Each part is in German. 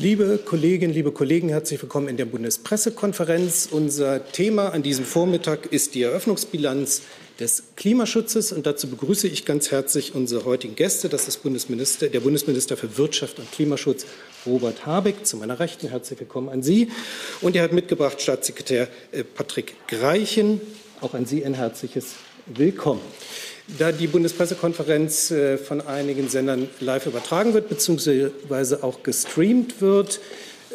Liebe Kolleginnen, liebe Kollegen, herzlich willkommen in der Bundespressekonferenz. Unser Thema an diesem Vormittag ist die Eröffnungsbilanz des Klimaschutzes. Und dazu begrüße ich ganz herzlich unsere heutigen Gäste. Das ist Bundesminister, der Bundesminister für Wirtschaft und Klimaschutz, Robert Habeck. Zu meiner Rechten herzlich willkommen an Sie. Und er hat mitgebracht Staatssekretär äh, Patrick Greichen. Auch an Sie ein herzliches Willkommen. Da die Bundespressekonferenz äh, von einigen Sendern live übertragen wird, beziehungsweise auch gestreamt wird,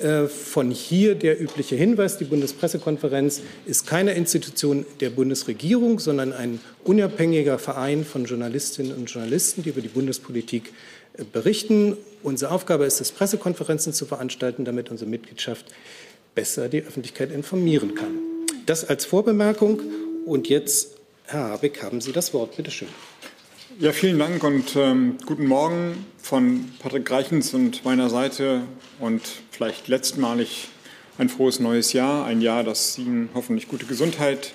äh, von hier der übliche Hinweis, die Bundespressekonferenz ist keine Institution der Bundesregierung, sondern ein unabhängiger Verein von Journalistinnen und Journalisten, die über die Bundespolitik äh, berichten. Unsere Aufgabe ist es, Pressekonferenzen zu veranstalten, damit unsere Mitgliedschaft besser die Öffentlichkeit informieren kann. Das als Vorbemerkung. Und jetzt Herr Habeck, haben Sie das Wort. Bitte schön. Ja, vielen Dank und ähm, guten Morgen von Patrick Greichens und meiner Seite und vielleicht letztmalig ein frohes neues Jahr, ein Jahr, das Ihnen hoffentlich gute Gesundheit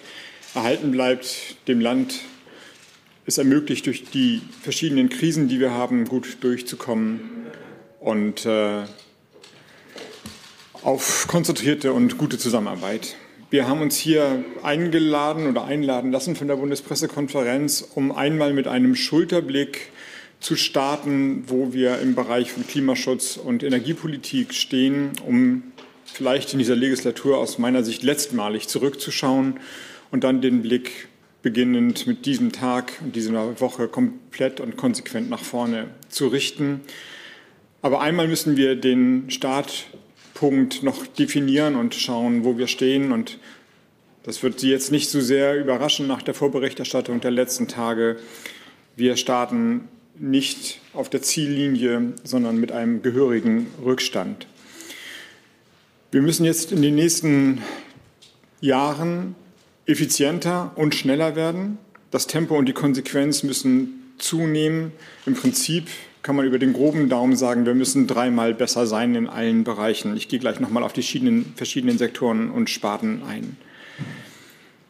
erhalten bleibt, dem Land es ermöglicht, durch die verschiedenen Krisen, die wir haben, gut durchzukommen und äh, auf konzentrierte und gute Zusammenarbeit. Wir haben uns hier eingeladen oder einladen lassen von der Bundespressekonferenz, um einmal mit einem Schulterblick zu starten, wo wir im Bereich von Klimaschutz und Energiepolitik stehen, um vielleicht in dieser Legislatur aus meiner Sicht letztmalig zurückzuschauen und dann den Blick beginnend mit diesem Tag und dieser Woche komplett und konsequent nach vorne zu richten. Aber einmal müssen wir den Start Punkt noch definieren und schauen, wo wir stehen. Und das wird Sie jetzt nicht so sehr überraschen nach der Vorberichterstattung der letzten Tage. Wir starten nicht auf der Ziellinie, sondern mit einem gehörigen Rückstand. Wir müssen jetzt in den nächsten Jahren effizienter und schneller werden. Das Tempo und die Konsequenz müssen zunehmen. Im Prinzip kann man über den groben Daumen sagen, wir müssen dreimal besser sein in allen Bereichen. Ich gehe gleich nochmal auf die verschiedenen, verschiedenen Sektoren und Sparten ein.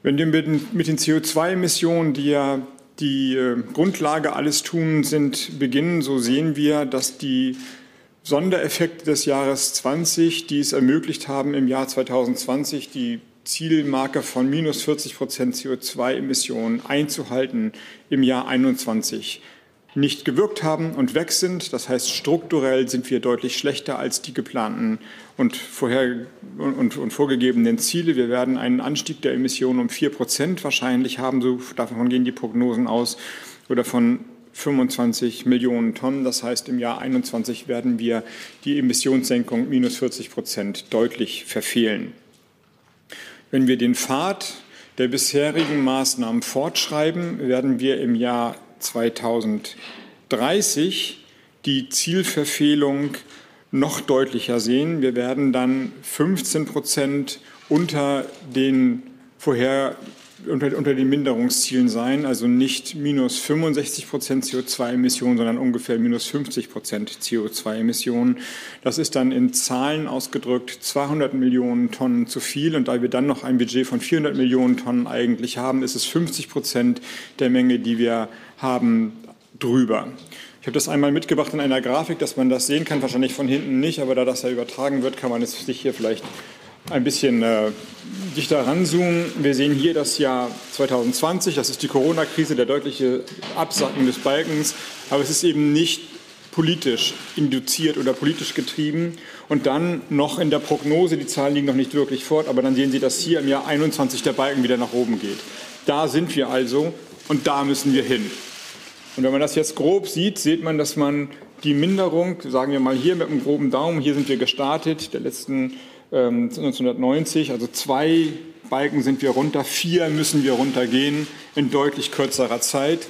Wenn wir mit, mit den CO2-Emissionen, die ja die äh, Grundlage alles tun sind, beginnen, so sehen wir, dass die Sondereffekte des Jahres 20, die es ermöglicht haben, im Jahr 2020 die Zielmarke von minus 40 Prozent CO2-Emissionen einzuhalten im Jahr 21 nicht gewirkt haben und weg sind. Das heißt, strukturell sind wir deutlich schlechter als die geplanten und, vorher, und, und vorgegebenen Ziele. Wir werden einen Anstieg der Emissionen um vier Prozent wahrscheinlich haben, so davon gehen die Prognosen aus, oder von 25 Millionen Tonnen. Das heißt, im Jahr 21 werden wir die Emissionssenkung minus 40 Prozent deutlich verfehlen. Wenn wir den Pfad der bisherigen Maßnahmen fortschreiben, werden wir im Jahr 2030 die Zielverfehlung noch deutlicher sehen. Wir werden dann 15 Prozent unter den vorher unter, unter den Minderungszielen sein, also nicht minus 65 Prozent CO2-Emissionen, sondern ungefähr minus 50 Prozent CO2-Emissionen. Das ist dann in Zahlen ausgedrückt 200 Millionen Tonnen zu viel. Und da wir dann noch ein Budget von 400 Millionen Tonnen eigentlich haben, ist es 50 Prozent der Menge, die wir haben, drüber. Ich habe das einmal mitgebracht in einer Grafik, dass man das sehen kann, wahrscheinlich von hinten nicht, aber da das ja übertragen wird, kann man es sich hier vielleicht ein bisschen äh, dichter ranzoomen. Wir sehen hier das Jahr 2020, das ist die Corona-Krise, der deutliche Absacken des Balkens, aber es ist eben nicht politisch induziert oder politisch getrieben. Und dann noch in der Prognose, die Zahlen liegen noch nicht wirklich fort, aber dann sehen Sie, dass hier im Jahr 21 der Balken wieder nach oben geht. Da sind wir also und da müssen wir hin. Und wenn man das jetzt grob sieht, sieht man, dass man die Minderung, sagen wir mal hier mit einem groben Daumen, hier sind wir gestartet, der letzten 1990. Ähm, also zwei Balken sind wir runter, vier müssen wir runtergehen in deutlich kürzerer Zeit.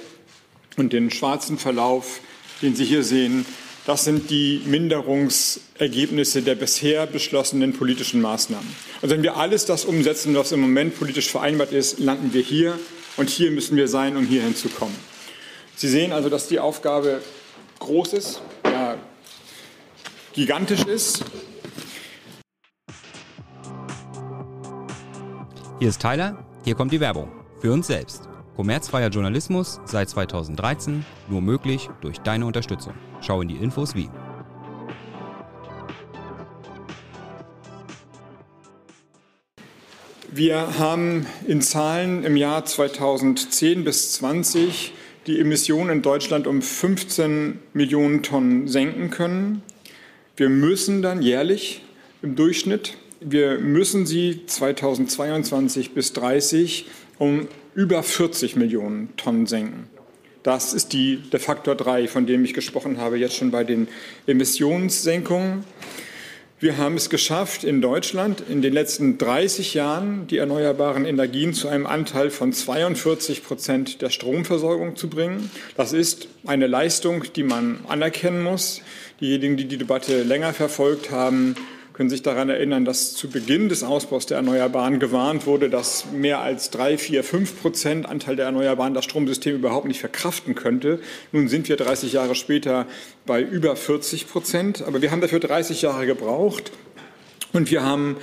Und den schwarzen Verlauf, den Sie hier sehen, das sind die Minderungsergebnisse der bisher beschlossenen politischen Maßnahmen. Also wenn wir alles das umsetzen, was im Moment politisch vereinbart ist, landen wir hier und hier müssen wir sein, um hier hinzukommen. Sie sehen also, dass die Aufgabe groß ist, ja, gigantisch ist Hier ist Tyler, hier kommt die Werbung. Für uns selbst. Kommerzfreier Journalismus seit 2013, nur möglich durch deine Unterstützung. Schau in die Infos wie. Wir haben in Zahlen im Jahr 2010 bis 2020 die Emissionen in Deutschland um 15 Millionen Tonnen senken können. Wir müssen dann jährlich im Durchschnitt, wir müssen sie 2022 bis 30 um über 40 Millionen Tonnen senken. Das ist die, der Faktor 3, von dem ich gesprochen habe, jetzt schon bei den Emissionssenkungen. Wir haben es geschafft, in Deutschland in den letzten 30 Jahren die erneuerbaren Energien zu einem Anteil von 42 Prozent der Stromversorgung zu bringen. Das ist eine Leistung, die man anerkennen muss. Diejenigen, die die Debatte länger verfolgt haben, können sich daran erinnern, dass zu Beginn des Ausbaus der Erneuerbaren gewarnt wurde, dass mehr als drei, vier, fünf Prozent Anteil der Erneuerbaren das Stromsystem überhaupt nicht verkraften könnte. Nun sind wir 30 Jahre später bei über 40 Prozent. Aber wir haben dafür 30 Jahre gebraucht und wir haben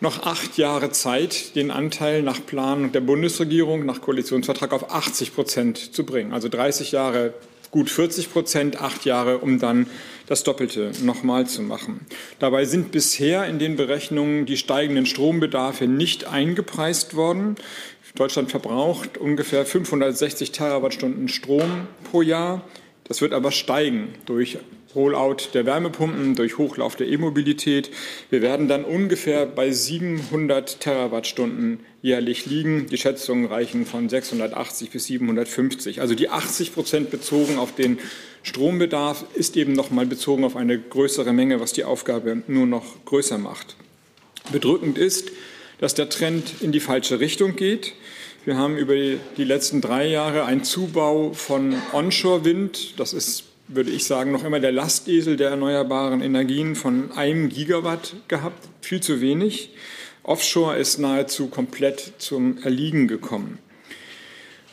noch acht Jahre Zeit, den Anteil nach Plan der Bundesregierung, nach Koalitionsvertrag auf 80 Prozent zu bringen. Also 30 Jahre gut 40 Prozent, acht Jahre, um dann das Doppelte nochmal zu machen. Dabei sind bisher in den Berechnungen die steigenden Strombedarfe nicht eingepreist worden. Deutschland verbraucht ungefähr 560 Terawattstunden Strom pro Jahr. Das wird aber steigen durch Rollout der Wärmepumpen, durch Hochlauf der E-Mobilität. Wir werden dann ungefähr bei 700 Terawattstunden jährlich liegen. Die Schätzungen reichen von 680 bis 750. Also die 80 Prozent bezogen auf den Strombedarf ist eben noch mal bezogen auf eine größere Menge, was die Aufgabe nur noch größer macht. Bedrückend ist, dass der Trend in die falsche Richtung geht. Wir haben über die letzten drei Jahre einen Zubau von Onshore-Wind. Das ist würde ich sagen, noch immer der Lastesel der erneuerbaren Energien von einem Gigawatt gehabt, viel zu wenig. Offshore ist nahezu komplett zum Erliegen gekommen.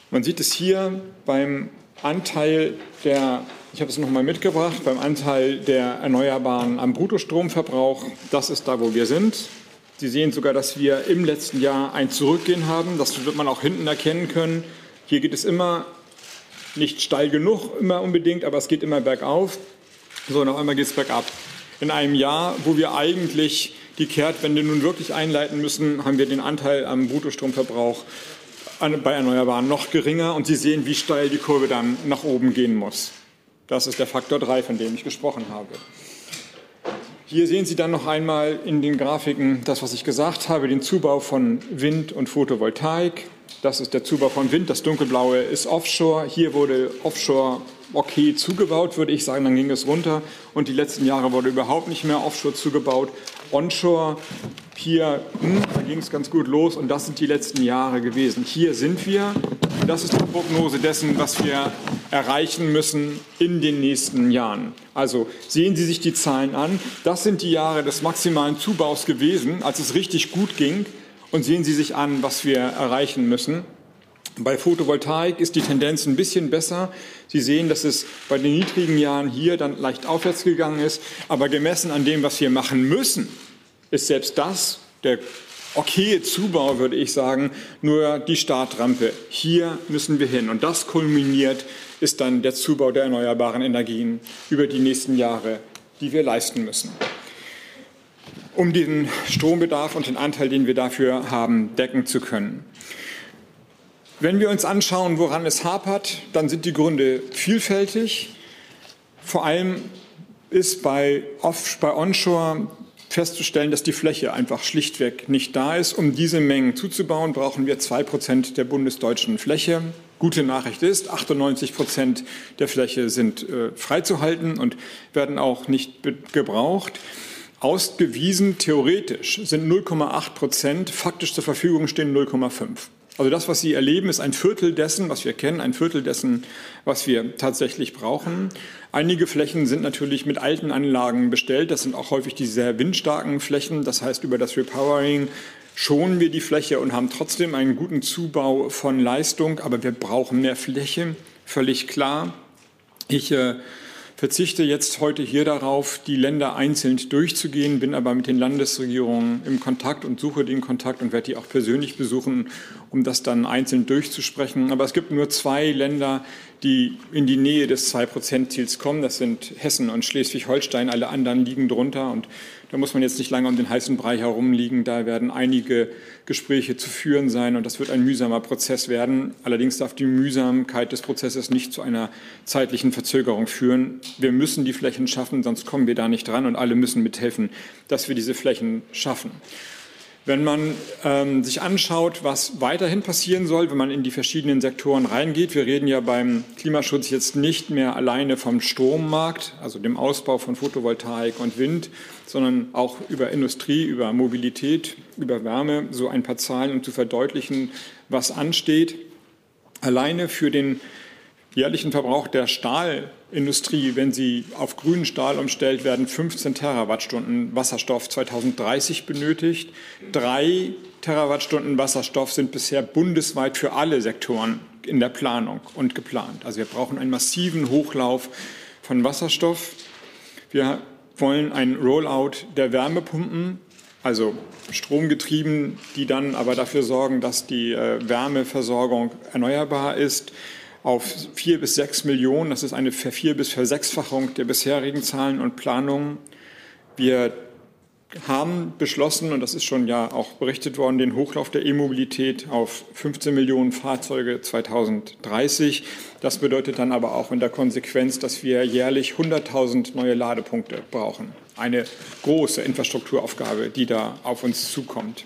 Man sieht es hier beim Anteil der, ich habe es nochmal mitgebracht, beim Anteil der Erneuerbaren am Bruttostromverbrauch. Das ist da, wo wir sind. Sie sehen sogar, dass wir im letzten Jahr ein Zurückgehen haben. Das wird man auch hinten erkennen können. Hier geht es immer nicht steil genug immer unbedingt, aber es geht immer bergauf. So, und auf einmal geht es bergab. In einem Jahr, wo wir eigentlich die Kehrtwende nun wirklich einleiten müssen, haben wir den Anteil am Bruttostromverbrauch bei Erneuerbaren noch geringer und Sie sehen, wie steil die Kurve dann nach oben gehen muss. Das ist der Faktor 3, von dem ich gesprochen habe. Hier sehen Sie dann noch einmal in den Grafiken das, was ich gesagt habe, den Zubau von Wind und Photovoltaik. Das ist der Zubau von Wind. Das dunkelblaue ist Offshore. Hier wurde Offshore okay zugebaut, würde ich sagen. Dann ging es runter. Und die letzten Jahre wurde überhaupt nicht mehr Offshore zugebaut. Onshore, hier, hm, da ging es ganz gut los. Und das sind die letzten Jahre gewesen. Hier sind wir. Das ist die Prognose dessen, was wir erreichen müssen in den nächsten Jahren. Also sehen Sie sich die Zahlen an. Das sind die Jahre des maximalen Zubaus gewesen, als es richtig gut ging und sehen Sie sich an, was wir erreichen müssen. Bei Photovoltaik ist die Tendenz ein bisschen besser. Sie sehen, dass es bei den niedrigen Jahren hier dann leicht aufwärts gegangen ist. Aber gemessen an dem, was wir machen müssen, ist selbst das, der okaye Zubau, würde ich sagen, nur die Startrampe. Hier müssen wir hin. Und das kulminiert ist dann der Zubau der erneuerbaren Energien über die nächsten Jahre, die wir leisten müssen um den Strombedarf und den Anteil, den wir dafür haben, decken zu können. Wenn wir uns anschauen, woran es hapert, dann sind die Gründe vielfältig. Vor allem ist bei, Off, bei Onshore festzustellen, dass die Fläche einfach schlichtweg nicht da ist. Um diese Mengen zuzubauen, brauchen wir zwei Prozent der bundesdeutschen Fläche. Gute Nachricht ist, 98 Prozent der Fläche sind äh, freizuhalten und werden auch nicht gebraucht. Ausgewiesen theoretisch sind 0,8 Prozent, faktisch zur Verfügung stehen 0,5. Also das, was Sie erleben, ist ein Viertel dessen, was wir kennen, ein Viertel dessen, was wir tatsächlich brauchen. Einige Flächen sind natürlich mit alten Anlagen bestellt. Das sind auch häufig die sehr windstarken Flächen. Das heißt, über das Repowering schonen wir die Fläche und haben trotzdem einen guten Zubau von Leistung. Aber wir brauchen mehr Fläche, völlig klar. Ich äh, verzichte jetzt heute hier darauf, die Länder einzeln durchzugehen, bin aber mit den Landesregierungen im Kontakt und suche den Kontakt und werde die auch persönlich besuchen, um das dann einzeln durchzusprechen. Aber es gibt nur zwei Länder, die in die Nähe des 2-Prozent-Ziels kommen. Das sind Hessen und Schleswig-Holstein. Alle anderen liegen drunter. Und Da muss man jetzt nicht lange um den heißen Brei herumliegen. Da werden einige Gespräche zu führen sein und das wird ein mühsamer Prozess werden. Allerdings darf die Mühsamkeit des Prozesses nicht zu einer zeitlichen Verzögerung führen. Wir müssen die Flächen schaffen, sonst kommen wir da nicht dran und alle müssen mithelfen, dass wir diese Flächen schaffen. Wenn man ähm, sich anschaut, was weiterhin passieren soll, wenn man in die verschiedenen Sektoren reingeht, wir reden ja beim Klimaschutz jetzt nicht mehr alleine vom Strommarkt, also dem Ausbau von Photovoltaik und Wind, sondern auch über Industrie, über Mobilität, über Wärme, so ein paar Zahlen, um zu verdeutlichen, was ansteht. Alleine für den jährlichen Verbrauch der Stahlindustrie, wenn sie auf grünen Stahl umstellt, werden 15 Terawattstunden Wasserstoff 2030 benötigt. Drei Terawattstunden Wasserstoff sind bisher bundesweit für alle Sektoren in der Planung und geplant. Also wir brauchen einen massiven Hochlauf von Wasserstoff. Wir wollen ein Rollout der Wärmepumpen, also stromgetrieben, die dann aber dafür sorgen, dass die äh, Wärmeversorgung erneuerbar ist auf vier bis sechs Millionen. Das ist eine Vier- bis Versechsfachung der bisherigen Zahlen und Planungen. Wir haben beschlossen, und das ist schon ja auch berichtet worden, den Hochlauf der E-Mobilität auf 15 Millionen Fahrzeuge 2030. Das bedeutet dann aber auch in der Konsequenz, dass wir jährlich 100.000 neue Ladepunkte brauchen. Eine große Infrastrukturaufgabe, die da auf uns zukommt.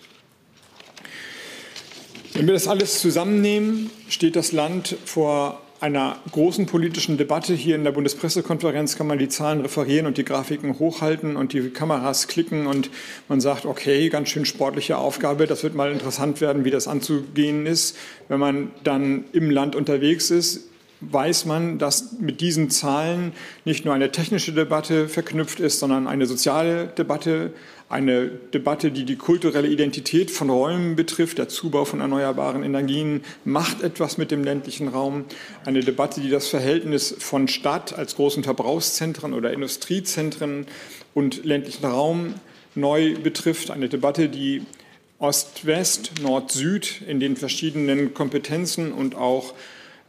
Wenn wir das alles zusammennehmen, steht das Land vor einer großen politischen Debatte. Hier in der Bundespressekonferenz kann man die Zahlen referieren und die Grafiken hochhalten und die Kameras klicken und man sagt, okay, ganz schön sportliche Aufgabe. Das wird mal interessant werden, wie das anzugehen ist. Wenn man dann im Land unterwegs ist, weiß man, dass mit diesen Zahlen nicht nur eine technische Debatte verknüpft ist, sondern eine soziale Debatte, eine Debatte, die die kulturelle Identität von Räumen betrifft. Der Zubau von erneuerbaren Energien macht etwas mit dem ländlichen Raum. Eine Debatte, die das Verhältnis von Stadt als großen Verbrauchszentren oder Industriezentren und ländlichen Raum neu betrifft. Eine Debatte, die Ost-West, Nord-Süd in den verschiedenen Kompetenzen und auch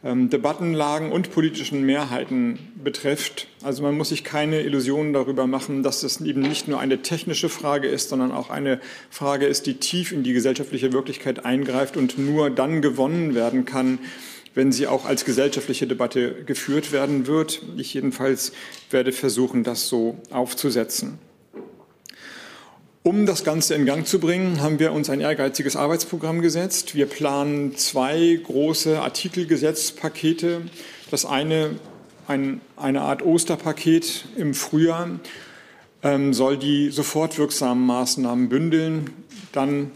Debattenlagen und politischen Mehrheiten betrifft. Also man muss sich keine Illusionen darüber machen, dass es eben nicht nur eine technische Frage ist, sondern auch eine Frage ist, die tief in die gesellschaftliche Wirklichkeit eingreift und nur dann gewonnen werden kann, wenn sie auch als gesellschaftliche Debatte geführt werden wird. Ich jedenfalls werde versuchen, das so aufzusetzen. Um das Ganze in Gang zu bringen, haben wir uns ein ehrgeiziges Arbeitsprogramm gesetzt. Wir planen zwei große Artikelgesetzpakete. Das eine, ein, eine Art Osterpaket im Frühjahr, ähm, soll die sofort wirksamen Maßnahmen bündeln. Dann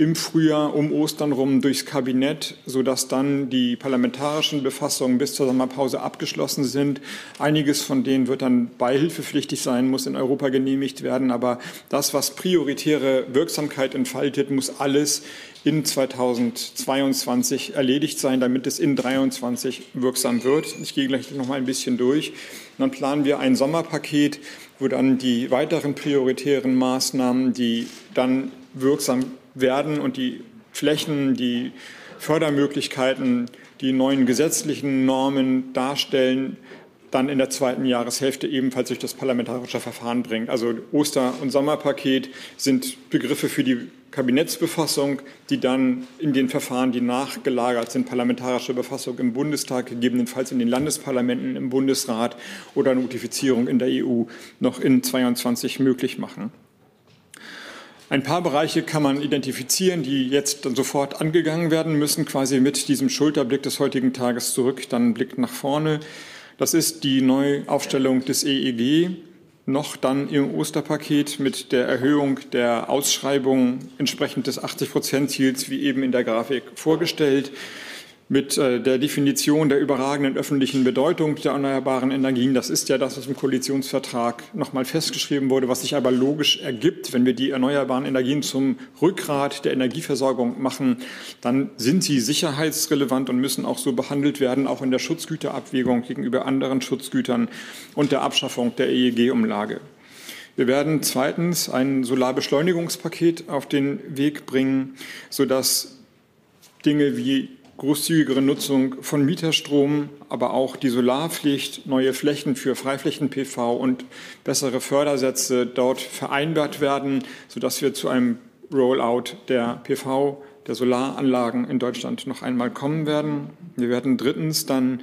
im Frühjahr um Ostern rum durchs Kabinett, sodass dann die parlamentarischen Befassungen bis zur Sommerpause abgeschlossen sind. Einiges von denen wird dann beihilfepflichtig sein, muss in Europa genehmigt werden. Aber das, was prioritäre Wirksamkeit entfaltet, muss alles in 2022 erledigt sein, damit es in 2023 wirksam wird. Ich gehe gleich noch mal ein bisschen durch. dann planen wir ein Sommerpaket, wo dann die weiteren prioritären Maßnahmen, die dann wirksam werden und die Flächen, die Fördermöglichkeiten, die neuen gesetzlichen Normen darstellen, dann in der zweiten Jahreshälfte ebenfalls durch das parlamentarische Verfahren bringt. Also Oster- und Sommerpaket sind Begriffe für die Kabinettsbefassung, die dann in den Verfahren, die nachgelagert sind, parlamentarische Befassung im Bundestag, gegebenenfalls in den Landesparlamenten, im Bundesrat oder Notifizierung in der EU noch in 22 möglich machen. Ein paar Bereiche kann man identifizieren, die jetzt dann sofort angegangen werden müssen, quasi mit diesem Schulterblick des heutigen Tages zurück, dann Blick nach vorne. Das ist die Neuaufstellung des EEG, noch dann im Osterpaket mit der Erhöhung der Ausschreibung entsprechend des 80-Prozent-Ziels, wie eben in der Grafik vorgestellt mit äh, der Definition der überragenden öffentlichen Bedeutung der erneuerbaren Energien. Das ist ja das, was im Koalitionsvertrag nochmal festgeschrieben wurde, was sich aber logisch ergibt. Wenn wir die erneuerbaren Energien zum Rückgrat der Energieversorgung machen, dann sind sie sicherheitsrelevant und müssen auch so behandelt werden, auch in der Schutzgüterabwägung gegenüber anderen Schutzgütern und der Abschaffung der EEG-Umlage. Wir werden zweitens ein Solarbeschleunigungspaket auf den Weg bringen, sodass Dinge wie großzügigere Nutzung von Mieterstrom, aber auch die Solarpflicht, neue Flächen für Freiflächen-PV und bessere Fördersätze dort vereinbart werden, sodass wir zu einem Rollout der PV, der Solaranlagen in Deutschland noch einmal kommen werden. Wir werden drittens dann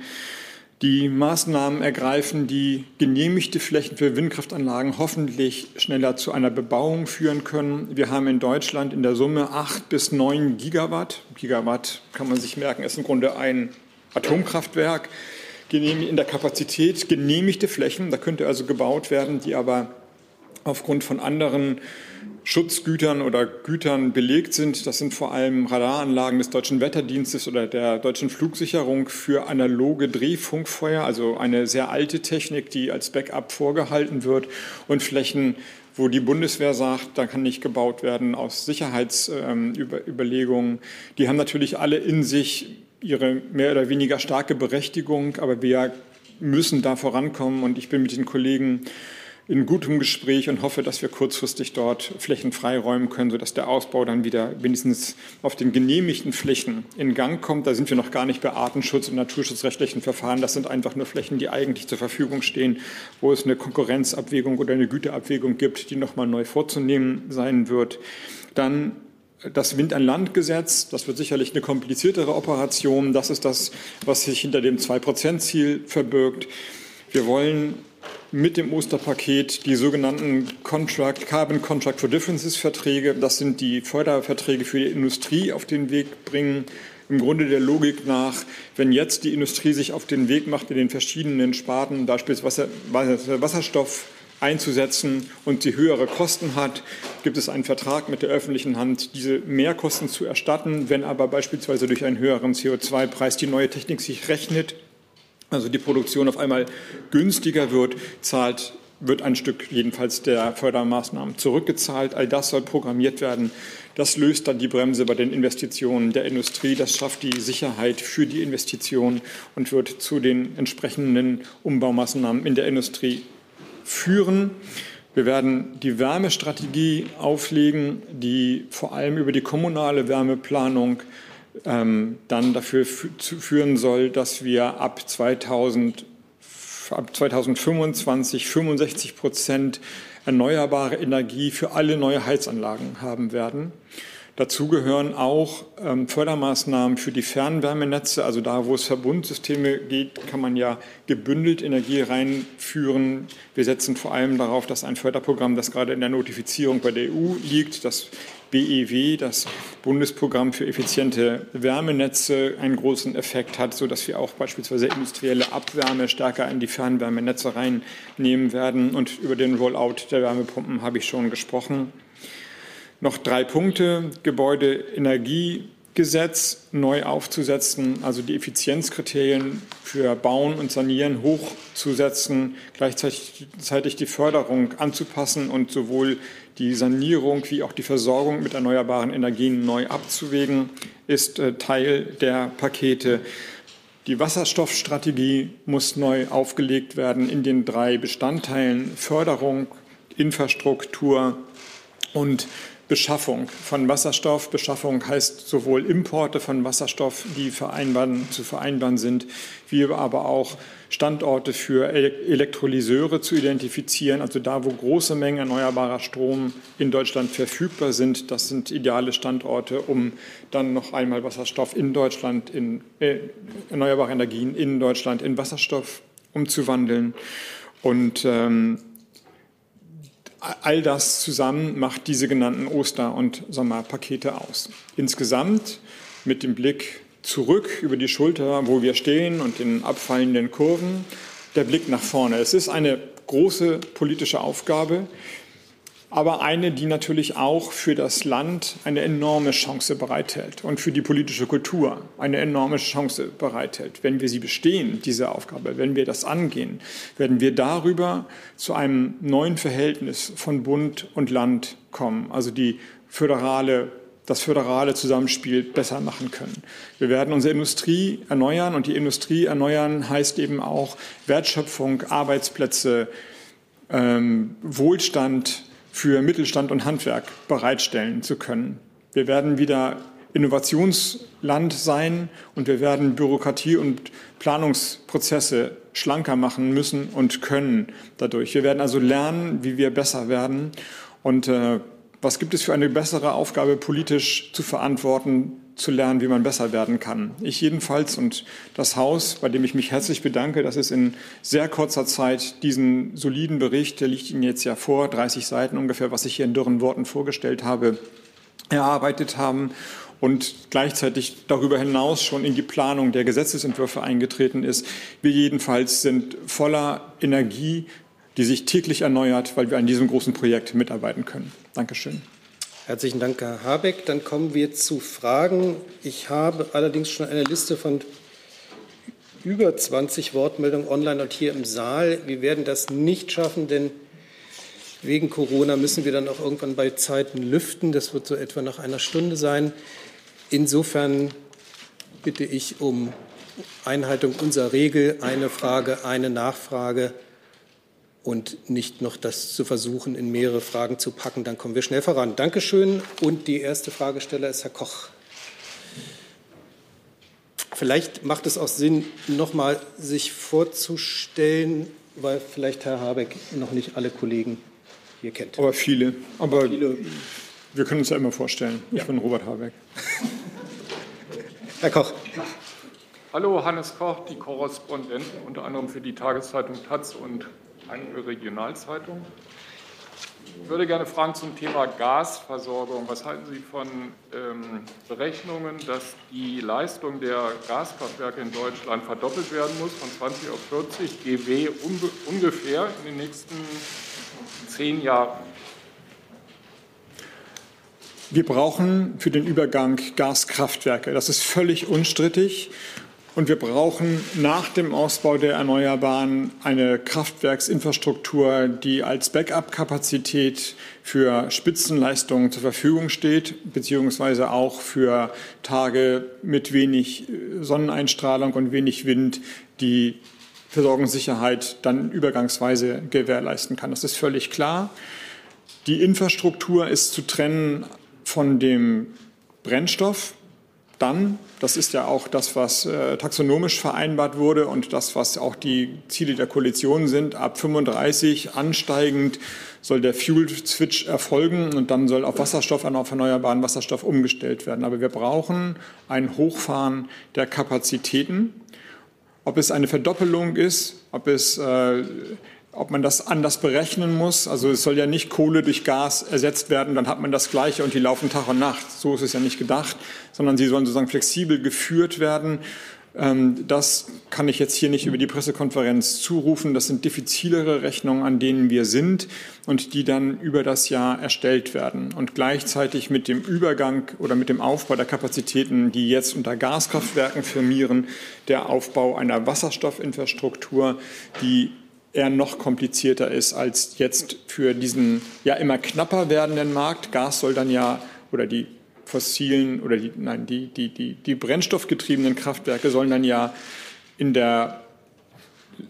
die Maßnahmen ergreifen, die genehmigte Flächen für Windkraftanlagen hoffentlich schneller zu einer Bebauung führen können. Wir haben in Deutschland in der Summe acht bis neun Gigawatt. Gigawatt kann man sich merken, ist im Grunde ein Atomkraftwerk in der Kapazität genehmigte Flächen. Da könnte also gebaut werden, die aber aufgrund von anderen Schutzgütern oder Gütern belegt sind. Das sind vor allem Radaranlagen des Deutschen Wetterdienstes oder der Deutschen Flugsicherung für analoge Drehfunkfeuer, also eine sehr alte Technik, die als Backup vorgehalten wird und Flächen, wo die Bundeswehr sagt, da kann nicht gebaut werden aus Sicherheitsüberlegungen. die haben natürlich alle in sich ihre mehr oder weniger starke Berechtigung, aber wir müssen da vorankommen und ich bin mit den Kollegen in gutem Gespräch und hoffe, dass wir kurzfristig dort Flächen freiräumen können, sodass der Ausbau dann wieder wenigstens auf den genehmigten Flächen in Gang kommt. Da sind wir noch gar nicht bei Artenschutz und naturschutzrechtlichen Verfahren. Das sind einfach nur Flächen, die eigentlich zur Verfügung stehen, wo es eine Konkurrenzabwägung oder eine Güteabwägung gibt, die nochmal neu vorzunehmen sein wird. Dann das Wind an Land Gesetz, das wird sicherlich eine kompliziertere Operation. Das ist das, was sich hinter dem 2-Prozent-Ziel verbirgt. Wir wollen mit dem Osterpaket die sogenannten Contract, Carbon Contract for Differences Verträge. Das sind die Förderverträge für die Industrie auf den Weg bringen. Im Grunde der Logik nach, wenn jetzt die Industrie sich auf den Weg macht, in den verschiedenen Sparten beispielsweise Wasserstoff einzusetzen und sie höhere Kosten hat, gibt es einen Vertrag mit der öffentlichen Hand, diese Mehrkosten zu erstatten. Wenn aber beispielsweise durch einen höheren CO2-Preis die neue Technik sich rechnet, also die Produktion auf einmal günstiger wird, zahlt wird ein Stück jedenfalls der Fördermaßnahmen zurückgezahlt. All das soll programmiert werden. Das löst dann die Bremse bei den Investitionen der Industrie. Das schafft die Sicherheit für die Investitionen und wird zu den entsprechenden Umbaumaßnahmen in der Industrie führen. Wir werden die Wärmestrategie auflegen, die vor allem über die kommunale Wärmeplanung ähm, dann dafür führen soll, dass wir ab, 2000, ab 2025 65 Prozent erneuerbare Energie für alle neue Heizanlagen haben werden. Dazu gehören auch ähm, Fördermaßnahmen für die Fernwärmenetze. Also da, wo es Verbundsysteme geht, kann man ja gebündelt Energie reinführen. Wir setzen vor allem darauf, dass ein Förderprogramm, das gerade in der Notifizierung bei der EU liegt, das BEW, das Bundesprogramm für effiziente Wärmenetze, einen großen Effekt hat, sodass wir auch beispielsweise industrielle Abwärme stärker in die Fernwärmenetze reinnehmen werden. Und über den Rollout der Wärmepumpen habe ich schon gesprochen. Noch drei Punkte. Gebäudeenergiegesetz neu aufzusetzen, also die Effizienzkriterien für Bauen und Sanieren hochzusetzen, gleichzeitig die Förderung anzupassen und sowohl die Sanierung wie auch die Versorgung mit erneuerbaren Energien neu abzuwägen, ist äh, Teil der Pakete. Die Wasserstoffstrategie muss neu aufgelegt werden in den drei Bestandteilen Förderung, Infrastruktur und Beschaffung von Wasserstoff. Beschaffung heißt sowohl Importe von Wasserstoff, die vereinbaren, zu vereinbaren sind, wie aber auch Standorte für Elektrolyseure zu identifizieren, also da, wo große Mengen erneuerbarer Strom in Deutschland verfügbar sind. Das sind ideale Standorte, um dann noch einmal Wasserstoff in Deutschland, in äh, erneuerbare Energien in Deutschland in Wasserstoff umzuwandeln. Und ähm, all das zusammen macht diese genannten Oster- und Sommerpakete aus. Insgesamt mit dem Blick zurück über die Schulter, wo wir stehen und den abfallenden Kurven, der Blick nach vorne. Es ist eine große politische Aufgabe, aber eine, die natürlich auch für das Land eine enorme Chance bereithält und für die politische Kultur eine enorme Chance bereithält. Wenn wir sie bestehen, diese Aufgabe, wenn wir das angehen, werden wir darüber zu einem neuen Verhältnis von Bund und Land kommen, also die föderale das föderale Zusammenspiel besser machen können. Wir werden unsere Industrie erneuern und die Industrie erneuern heißt eben auch Wertschöpfung, Arbeitsplätze, ähm, Wohlstand für Mittelstand und Handwerk bereitstellen zu können. Wir werden wieder Innovationsland sein und wir werden Bürokratie und Planungsprozesse schlanker machen müssen und können dadurch. Wir werden also lernen, wie wir besser werden und äh, was gibt es für eine bessere Aufgabe politisch zu verantworten, zu lernen, wie man besser werden kann. Ich jedenfalls und das Haus, bei dem ich mich herzlich bedanke, dass es in sehr kurzer Zeit diesen soliden Bericht, der liegt Ihnen jetzt ja vor, 30 Seiten ungefähr, was ich hier in dürren Worten vorgestellt habe, erarbeitet haben und gleichzeitig darüber hinaus schon in die Planung der Gesetzesentwürfe eingetreten ist. Wir jedenfalls sind voller Energie, die sich täglich erneuert, weil wir an diesem großen Projekt mitarbeiten können. Dankeschön. Herzlichen Dank, Herr Habeck. Dann kommen wir zu Fragen. Ich habe allerdings schon eine Liste von über 20 Wortmeldungen online und hier im Saal. Wir werden das nicht schaffen, denn wegen Corona müssen wir dann auch irgendwann bei Zeiten lüften. Das wird so etwa nach einer Stunde sein. Insofern bitte ich um Einhaltung unserer Regel. Eine Frage, eine Nachfrage und nicht noch das zu versuchen, in mehrere Fragen zu packen. Dann kommen wir schnell voran. Dankeschön. Und die erste Fragesteller ist Herr Koch. Vielleicht macht es auch Sinn, noch mal sich vorzustellen, weil vielleicht Herr Habeck noch nicht alle Kollegen hier kennt. Aber viele. Aber viele. wir können uns ja immer vorstellen. Ja. Ich bin Robert Habeck. Herr Koch. Hallo, Hannes Koch, die Korrespondenten unter anderem für die Tageszeitung Taz und Regionalzeitung. Ich würde gerne fragen zum Thema Gasversorgung. Was halten Sie von ähm, Berechnungen, dass die Leistung der Gaskraftwerke in Deutschland verdoppelt werden muss, von 20 auf 40 GW ungefähr in den nächsten zehn Jahren? Wir brauchen für den Übergang Gaskraftwerke. Das ist völlig unstrittig. Und wir brauchen nach dem Ausbau der Erneuerbaren eine Kraftwerksinfrastruktur, die als Backup-Kapazität für Spitzenleistungen zur Verfügung steht, beziehungsweise auch für Tage mit wenig äh, Sonneneinstrahlung und wenig Wind, die Versorgungssicherheit dann übergangsweise gewährleisten kann. Das ist völlig klar. Die Infrastruktur ist zu trennen von dem Brennstoff dann, das ist ja auch das, was äh, taxonomisch vereinbart wurde und das, was auch die Ziele der Koalition sind, ab 35 ansteigend soll der Fuel-Switch erfolgen und dann soll auf Wasserstoff, auf erneuerbaren Wasserstoff umgestellt werden. Aber wir brauchen ein Hochfahren der Kapazitäten. Ob es eine Verdoppelung ist, ob es äh, ob man das anders berechnen muss. Also es soll ja nicht Kohle durch Gas ersetzt werden, dann hat man das Gleiche und die laufen Tag und Nacht. So ist es ja nicht gedacht, sondern sie sollen sozusagen flexibel geführt werden. Ähm, das kann ich jetzt hier nicht über die Pressekonferenz zurufen. Das sind diffizilere Rechnungen, an denen wir sind und die dann über das Jahr erstellt werden. Und gleichzeitig mit dem Übergang oder mit dem Aufbau der Kapazitäten, die jetzt unter Gaskraftwerken firmieren, der Aufbau einer Wasserstoffinfrastruktur, die eher noch komplizierter ist als jetzt für diesen ja immer knapper werdenden Markt. Gas soll dann ja oder die fossilen oder die, nein, die, die, die, die brennstoffgetriebenen Kraftwerke sollen dann ja in der,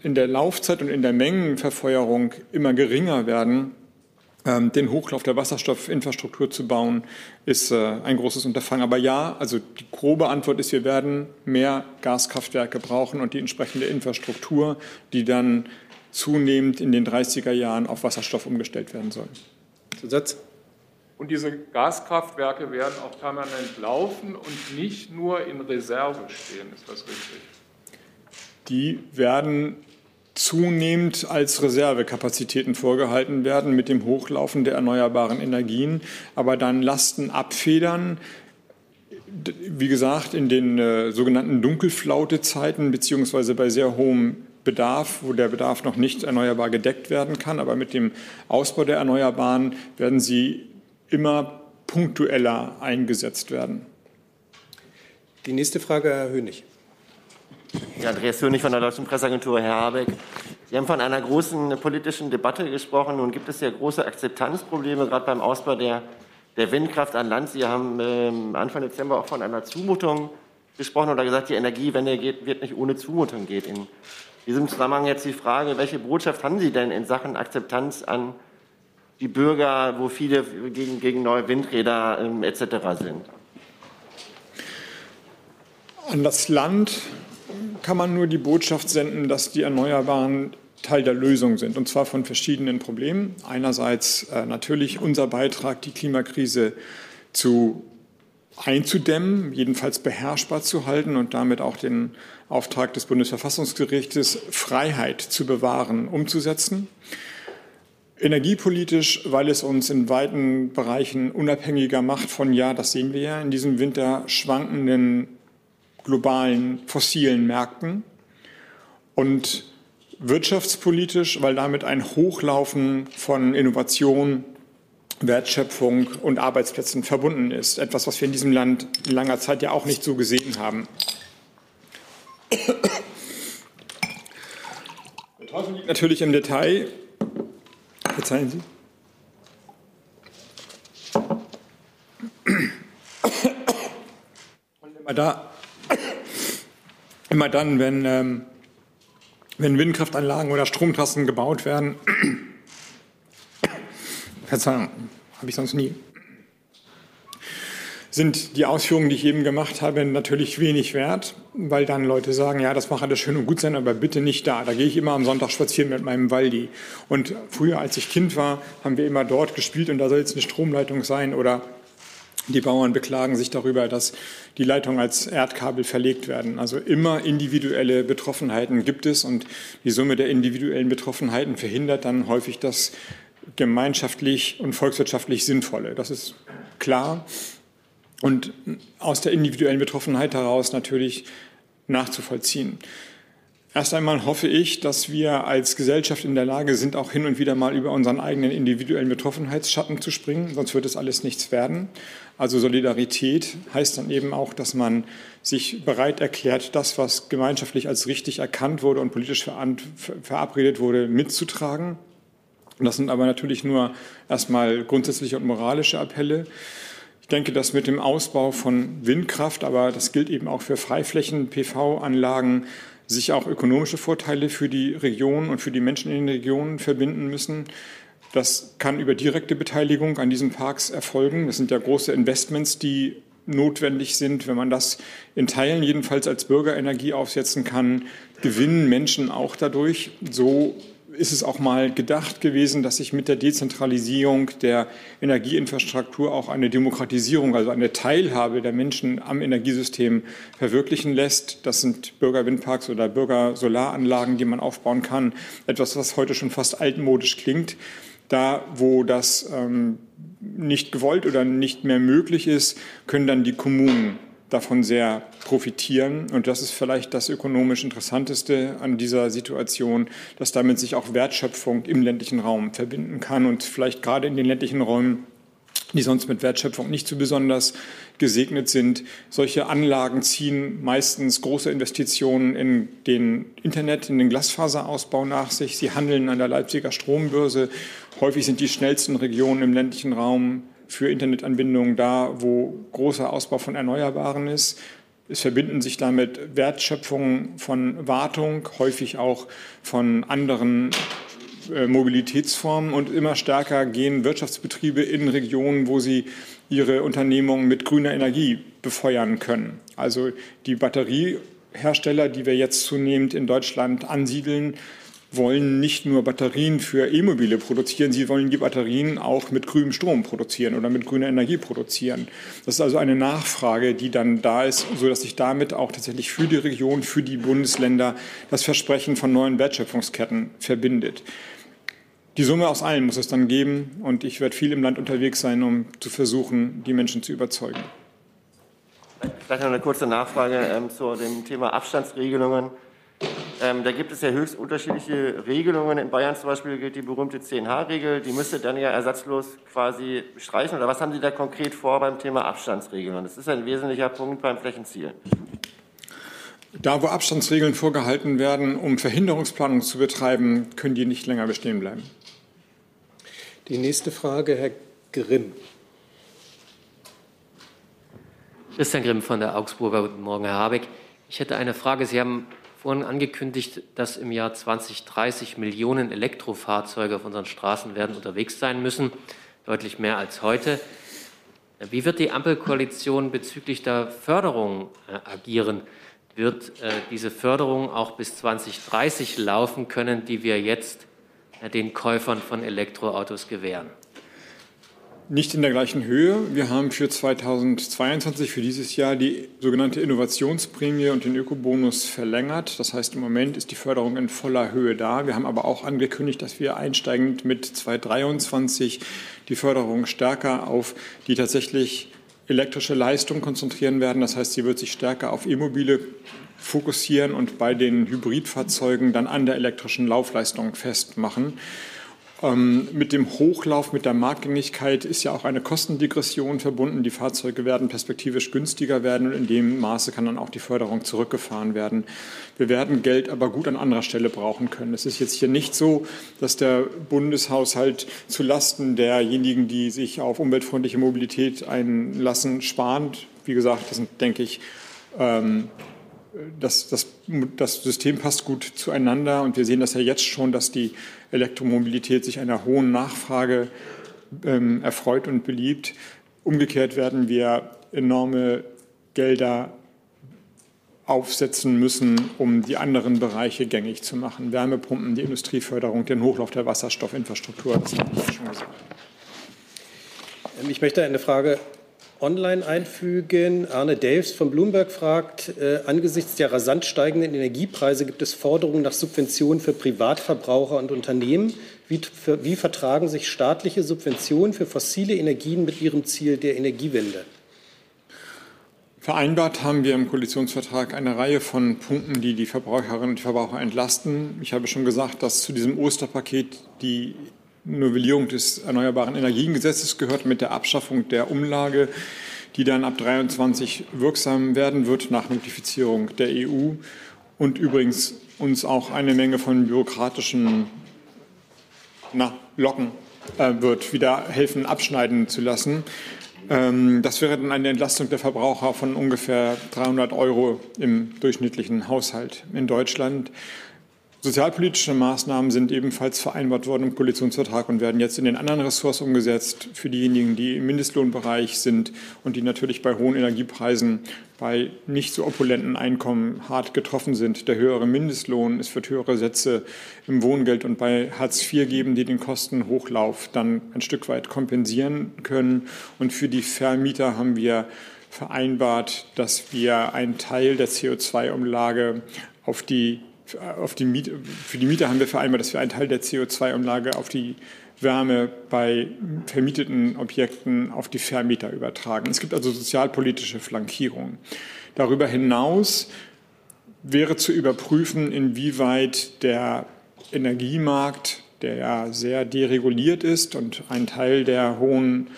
in der Laufzeit und in der Mengenverfeuerung immer geringer werden. Ähm, den Hochlauf der Wasserstoffinfrastruktur zu bauen, ist äh, ein großes Unterfangen. Aber ja, also die grobe Antwort ist, wir werden mehr Gaskraftwerke brauchen und die entsprechende Infrastruktur, die dann zunehmend in den 30er Jahren auf Wasserstoff umgestellt werden sollen. Zusatz? Und diese Gaskraftwerke werden auch permanent laufen und nicht nur in Reserve stehen. Ist das richtig? Die werden zunehmend als Reservekapazitäten vorgehalten werden mit dem Hochlaufen der erneuerbaren Energien, aber dann Lasten abfedern. Wie gesagt, in den äh, sogenannten Dunkelflaute-Zeiten beziehungsweise bei sehr hohem Bedarf, wo der Bedarf noch nicht erneuerbar gedeckt werden kann. Aber mit dem Ausbau der Erneuerbaren werden sie immer punktueller eingesetzt werden. Die nächste Frage, Herr Hönig. Ja, Andreas Hönig von der Deutschen Presseagentur, Herr Habeck. Sie haben von einer großen politischen Debatte gesprochen. Nun gibt es ja große Akzeptanzprobleme, gerade beim Ausbau der, der Windkraft an Land. Sie haben ähm, Anfang Dezember auch von einer Zumutung gesprochen oder gesagt, die Energiewende geht, wird nicht ohne Zumutung gehen. In diesem Zusammenhang jetzt die Frage, welche Botschaft haben Sie denn in Sachen Akzeptanz an die Bürger, wo viele gegen, gegen neue Windräder ähm, etc. sind? An das Land kann man nur die Botschaft senden, dass die Erneuerbaren Teil der Lösung sind, und zwar von verschiedenen Problemen. Einerseits äh, natürlich unser Beitrag, die Klimakrise zu einzudämmen, jedenfalls beherrschbar zu halten und damit auch den Auftrag des Bundesverfassungsgerichtes, Freiheit zu bewahren, umzusetzen. Energiepolitisch, weil es uns in weiten Bereichen unabhängiger macht von, ja, das sehen wir ja, in diesem Winter schwankenden globalen fossilen Märkten. Und wirtschaftspolitisch, weil damit ein Hochlaufen von Innovation, Wertschöpfung und Arbeitsplätzen verbunden ist. Etwas, was wir in diesem Land in langer Zeit ja auch nicht so gesehen haben. Teufel liegt natürlich im Detail. Verzeihen Sie. Und immer da, immer dann, wenn, ähm, wenn Windkraftanlagen oder Stromtrassen gebaut werden, Verzeihung, habe ich sonst nie. Sind die Ausführungen, die ich eben gemacht habe, natürlich wenig wert, weil dann Leute sagen, ja, das mag alles schön und gut sein, aber bitte nicht da. Da gehe ich immer am Sonntag spazieren mit meinem Waldi. Und früher, als ich Kind war, haben wir immer dort gespielt und da soll jetzt eine Stromleitung sein oder die Bauern beklagen sich darüber, dass die Leitungen als Erdkabel verlegt werden. Also immer individuelle Betroffenheiten gibt es und die Summe der individuellen Betroffenheiten verhindert dann häufig das gemeinschaftlich und volkswirtschaftlich Sinnvolle. Das ist klar. Und aus der individuellen Betroffenheit heraus natürlich nachzuvollziehen. Erst einmal hoffe ich, dass wir als Gesellschaft in der Lage sind, auch hin und wieder mal über unseren eigenen individuellen Betroffenheitsschatten zu springen, sonst wird es alles nichts werden. Also Solidarität heißt dann eben auch, dass man sich bereit erklärt, das, was gemeinschaftlich als richtig erkannt wurde und politisch verabredet wurde, mitzutragen das sind aber natürlich nur erstmal grundsätzliche und moralische Appelle. Ich denke, dass mit dem Ausbau von Windkraft, aber das gilt eben auch für Freiflächen, PV-Anlagen, sich auch ökonomische Vorteile für die Region und für die Menschen in den Regionen verbinden müssen. Das kann über direkte Beteiligung an diesen Parks erfolgen. Das sind ja große Investments, die notwendig sind. Wenn man das in Teilen jedenfalls als Bürgerenergie aufsetzen kann, gewinnen Menschen auch dadurch. So ist es auch mal gedacht gewesen, dass sich mit der Dezentralisierung der Energieinfrastruktur auch eine Demokratisierung, also eine Teilhabe der Menschen am Energiesystem verwirklichen lässt. Das sind Bürgerwindparks oder Bürgersolaranlagen, die man aufbauen kann. Etwas, was heute schon fast altmodisch klingt. Da, wo das ähm, nicht gewollt oder nicht mehr möglich ist, können dann die Kommunen davon sehr profitieren. Und das ist vielleicht das ökonomisch Interessanteste an dieser Situation, dass damit sich auch Wertschöpfung im ländlichen Raum verbinden kann und vielleicht gerade in den ländlichen Räumen die sonst mit Wertschöpfung nicht so besonders gesegnet sind. Solche Anlagen ziehen meistens große Investitionen in den Internet, in den Glasfaserausbau nach sich. Sie handeln an der Leipziger Strombörse. Häufig sind die schnellsten Regionen im ländlichen Raum für Internetanbindungen da, wo großer Ausbau von Erneuerbaren ist. Es verbinden sich damit Wertschöpfungen von Wartung, häufig auch von anderen äh, Mobilitätsformen und immer stärker gehen Wirtschaftsbetriebe in Regionen, wo sie ihre Unternehmungen mit grüner Energie befeuern können. Also die Batteriehersteller, die wir jetzt zunehmend in Deutschland ansiedeln, wollen nicht nur Batterien für E-Mobile produzieren, sie wollen die Batterien auch mit grünem Strom produzieren oder mit grüner Energie produzieren. Das ist also eine Nachfrage, die dann da ist, sodass sich damit auch tatsächlich für die Region, für die Bundesländer das Versprechen von neuen Wertschöpfungsketten verbindet. Die Summe aus allen muss es dann geben und ich werde viel im Land unterwegs sein, um zu versuchen, die Menschen zu überzeugen. Vielleicht noch eine kurze Nachfrage ähm, zu dem Thema Abstandsregelungen. Ähm, da gibt es ja höchst unterschiedliche Regelungen. In Bayern zum Beispiel gilt die berühmte 10H-Regel. Die müsste dann ja ersatzlos quasi streichen. Oder was haben Sie da konkret vor beim Thema Abstandsregelungen? Das ist ein wesentlicher Punkt beim Flächenziel. Da, wo Abstandsregeln vorgehalten werden, um Verhinderungsplanung zu betreiben, können die nicht länger bestehen bleiben. Die nächste Frage, Herr Grimm. Christian Grimm von der Augsburger. Guten Morgen, Herr Habeck. Ich hätte eine Frage. Sie haben vorhin angekündigt, dass im Jahr 2030 Millionen Elektrofahrzeuge auf unseren Straßen werden unterwegs sein müssen, deutlich mehr als heute. Wie wird die Ampelkoalition bezüglich der Förderung äh, agieren? Wird äh, diese Förderung auch bis 2030 laufen können, die wir jetzt äh, den Käufern von Elektroautos gewähren? Nicht in der gleichen Höhe. Wir haben für 2022, für dieses Jahr, die sogenannte Innovationsprämie und den Ökobonus verlängert. Das heißt, im Moment ist die Förderung in voller Höhe da. Wir haben aber auch angekündigt, dass wir einsteigend mit 2023 die Förderung stärker auf die tatsächlich elektrische Leistung konzentrieren werden. Das heißt, sie wird sich stärker auf E-Mobile fokussieren und bei den Hybridfahrzeugen dann an der elektrischen Laufleistung festmachen. Ähm, mit dem Hochlauf, mit der Marktgängigkeit ist ja auch eine Kostendegression verbunden. Die Fahrzeuge werden perspektivisch günstiger werden und in dem Maße kann dann auch die Förderung zurückgefahren werden. Wir werden Geld aber gut an anderer Stelle brauchen können. Es ist jetzt hier nicht so, dass der Bundeshaushalt zu Lasten derjenigen, die sich auf umweltfreundliche Mobilität einlassen, sparen. Wie gesagt, das sind, denke ich, ähm, das, das, das System passt gut zueinander und wir sehen das ja jetzt schon, dass die Elektromobilität sich einer hohen Nachfrage ähm, erfreut und beliebt. Umgekehrt werden wir enorme Gelder aufsetzen müssen, um die anderen Bereiche gängig zu machen. Wärmepumpen, die Industrieförderung, den Hochlauf der Wasserstoffinfrastruktur, das habe ich schon gesagt. Ähm, ich möchte eine Frage online einfügen. Arne Delfs von Bloomberg fragt, äh, angesichts der rasant steigenden Energiepreise gibt es Forderungen nach Subventionen für Privatverbraucher und Unternehmen. Wie, für, wie vertragen sich staatliche Subventionen für fossile Energien mit ihrem Ziel der Energiewende? Vereinbart haben wir im Koalitionsvertrag eine Reihe von Punkten, die die Verbraucherinnen und Verbraucher entlasten. Ich habe schon gesagt, dass zu diesem Osterpaket die Novellierung des Erneuerbaren Energiengesetzes gehört mit der Abschaffung der Umlage, die dann ab 23 wirksam werden wird nach Notifizierung der EU und übrigens uns auch eine Menge von bürokratischen na, Locken äh, wird wieder helfen, abschneiden zu lassen. Ähm, das wäre dann eine Entlastung der Verbraucher von ungefähr 300 Euro im durchschnittlichen Haushalt in Deutschland. Sozialpolitische Maßnahmen sind ebenfalls vereinbart worden im Koalitionsvertrag und werden jetzt in den anderen Ressorts umgesetzt für diejenigen, die im Mindestlohnbereich sind und die natürlich bei hohen Energiepreisen bei nicht so opulenten Einkommen hart getroffen sind. Der höhere Mindestlohn, es wird höhere Sätze im Wohngeld und bei Hartz IV geben, die den Kostenhochlauf dann ein Stück weit kompensieren können. Und für die Vermieter haben wir vereinbart, dass wir einen Teil der CO2-Umlage auf die die Miete, für die Mieter haben wir vereinbart, dass wir einen Teil der CO2-Umlage auf die Wärme bei vermieteten Objekten auf die Vermieter übertragen. Es gibt also sozialpolitische Flankierungen. Darüber hinaus wäre zu überprüfen, inwieweit der Energiemarkt, der ja sehr dereguliert ist und ein Teil der hohen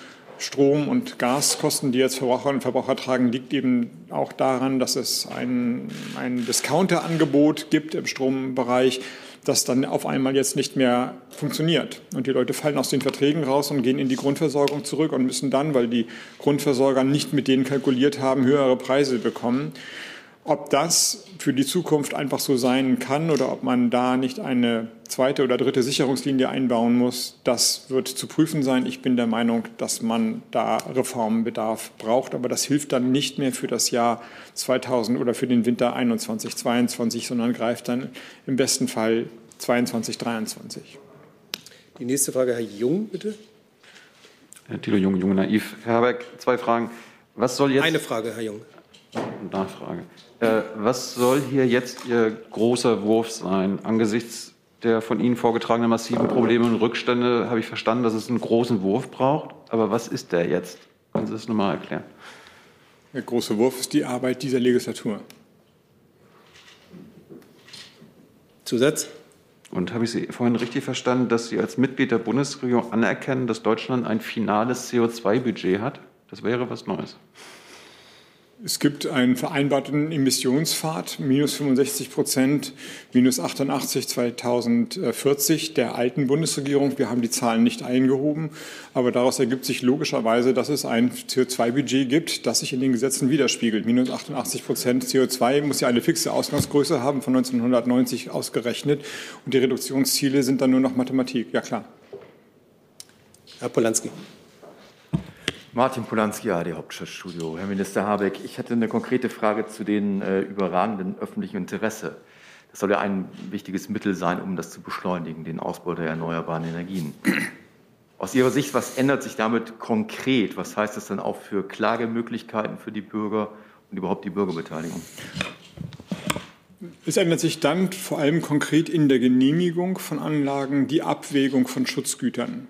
Strom- und Gaskosten, die jetzt Verbraucherinnen und Verbraucher tragen, liegt eben auch daran, dass es ein, ein Discounter-Angebot gibt im Strombereich, das dann auf einmal jetzt nicht mehr funktioniert. Und die Leute fallen aus den Verträgen raus und gehen in die Grundversorgung zurück und müssen dann, weil die Grundversorger nicht mit denen kalkuliert haben, höhere Preise bekommen. Ob das für die Zukunft einfach so sein kann oder ob man da nicht eine zweite oder dritte Sicherungslinie einbauen muss, das wird zu prüfen sein. Ich bin der Meinung, dass man da Reformbedarf braucht, aber das hilft dann nicht mehr für das Jahr 2000 oder für den Winter 21, 22, sondern greift dann im besten Fall 22, 23. Die nächste Frage, Herr Jung, bitte. Herr Thilo Jung, Jung Naiv. Herr Habeck, zwei Fragen. Was soll jetzt? Eine Frage, Herr Jung. Nachfrage. Äh, was soll hier jetzt Ihr großer Wurf sein? Angesichts der von Ihnen vorgetragenen massiven Probleme und Rückstände habe ich verstanden, dass es einen großen Wurf braucht. Aber was ist der jetzt? Können Sie das nochmal erklären? Der große Wurf ist die Arbeit dieser Legislatur. Zusatz? Und habe ich Sie vorhin richtig verstanden, dass Sie als Mitglied der Bundesregierung anerkennen, dass Deutschland ein finales CO2-Budget hat? Das wäre was Neues. Es gibt einen vereinbarten Emissionspfad, minus 65 Prozent, minus 88 2040 der alten Bundesregierung. Wir haben die Zahlen nicht eingehoben, aber daraus ergibt sich logischerweise, dass es ein CO2-Budget gibt, das sich in den Gesetzen widerspiegelt. Minus 88 Prozent CO2 muss ja eine fixe Ausgangsgröße haben, von 1990 ausgerechnet. Und die Reduktionsziele sind dann nur noch Mathematik. Ja, klar. Herr Polanski. Martin Polanski, AD Hauptstadtstudio. Herr Minister Habeck, ich hatte eine konkrete Frage zu den äh, überragenden öffentlichen Interesse. Das soll ja ein wichtiges Mittel sein, um das zu beschleunigen, den Ausbau der erneuerbaren Energien. Aus Ihrer Sicht, was ändert sich damit konkret? Was heißt das dann auch für Klagemöglichkeiten für die Bürger und überhaupt die Bürgerbeteiligung? Es ändert sich dann vor allem konkret in der Genehmigung von Anlagen die Abwägung von Schutzgütern.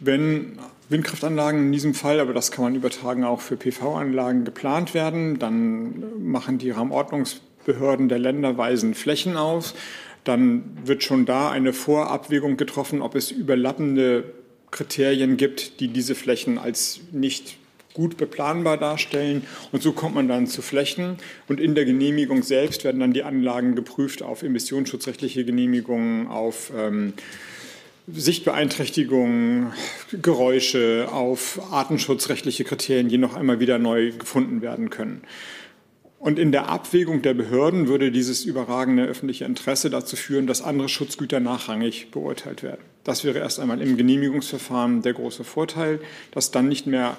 Wenn Windkraftanlagen in diesem Fall, aber das kann man übertragen auch für PV-Anlagen geplant werden, dann machen die Raumordnungsbehörden der Länder weisen Flächen auf. Dann wird schon da eine Vorabwägung getroffen, ob es überlappende Kriterien gibt, die diese Flächen als nicht gut beplanbar darstellen. Und so kommt man dann zu Flächen. Und in der Genehmigung selbst werden dann die Anlagen geprüft auf emissionsschutzrechtliche Genehmigungen, auf ähm, Sichtbeeinträchtigungen, Geräusche, auf artenschutzrechtliche Kriterien, die noch einmal wieder neu gefunden werden können. Und in der Abwägung der Behörden würde dieses überragende öffentliche Interesse dazu führen, dass andere Schutzgüter nachrangig beurteilt werden. Das wäre erst einmal im Genehmigungsverfahren der große Vorteil, dass dann nicht mehr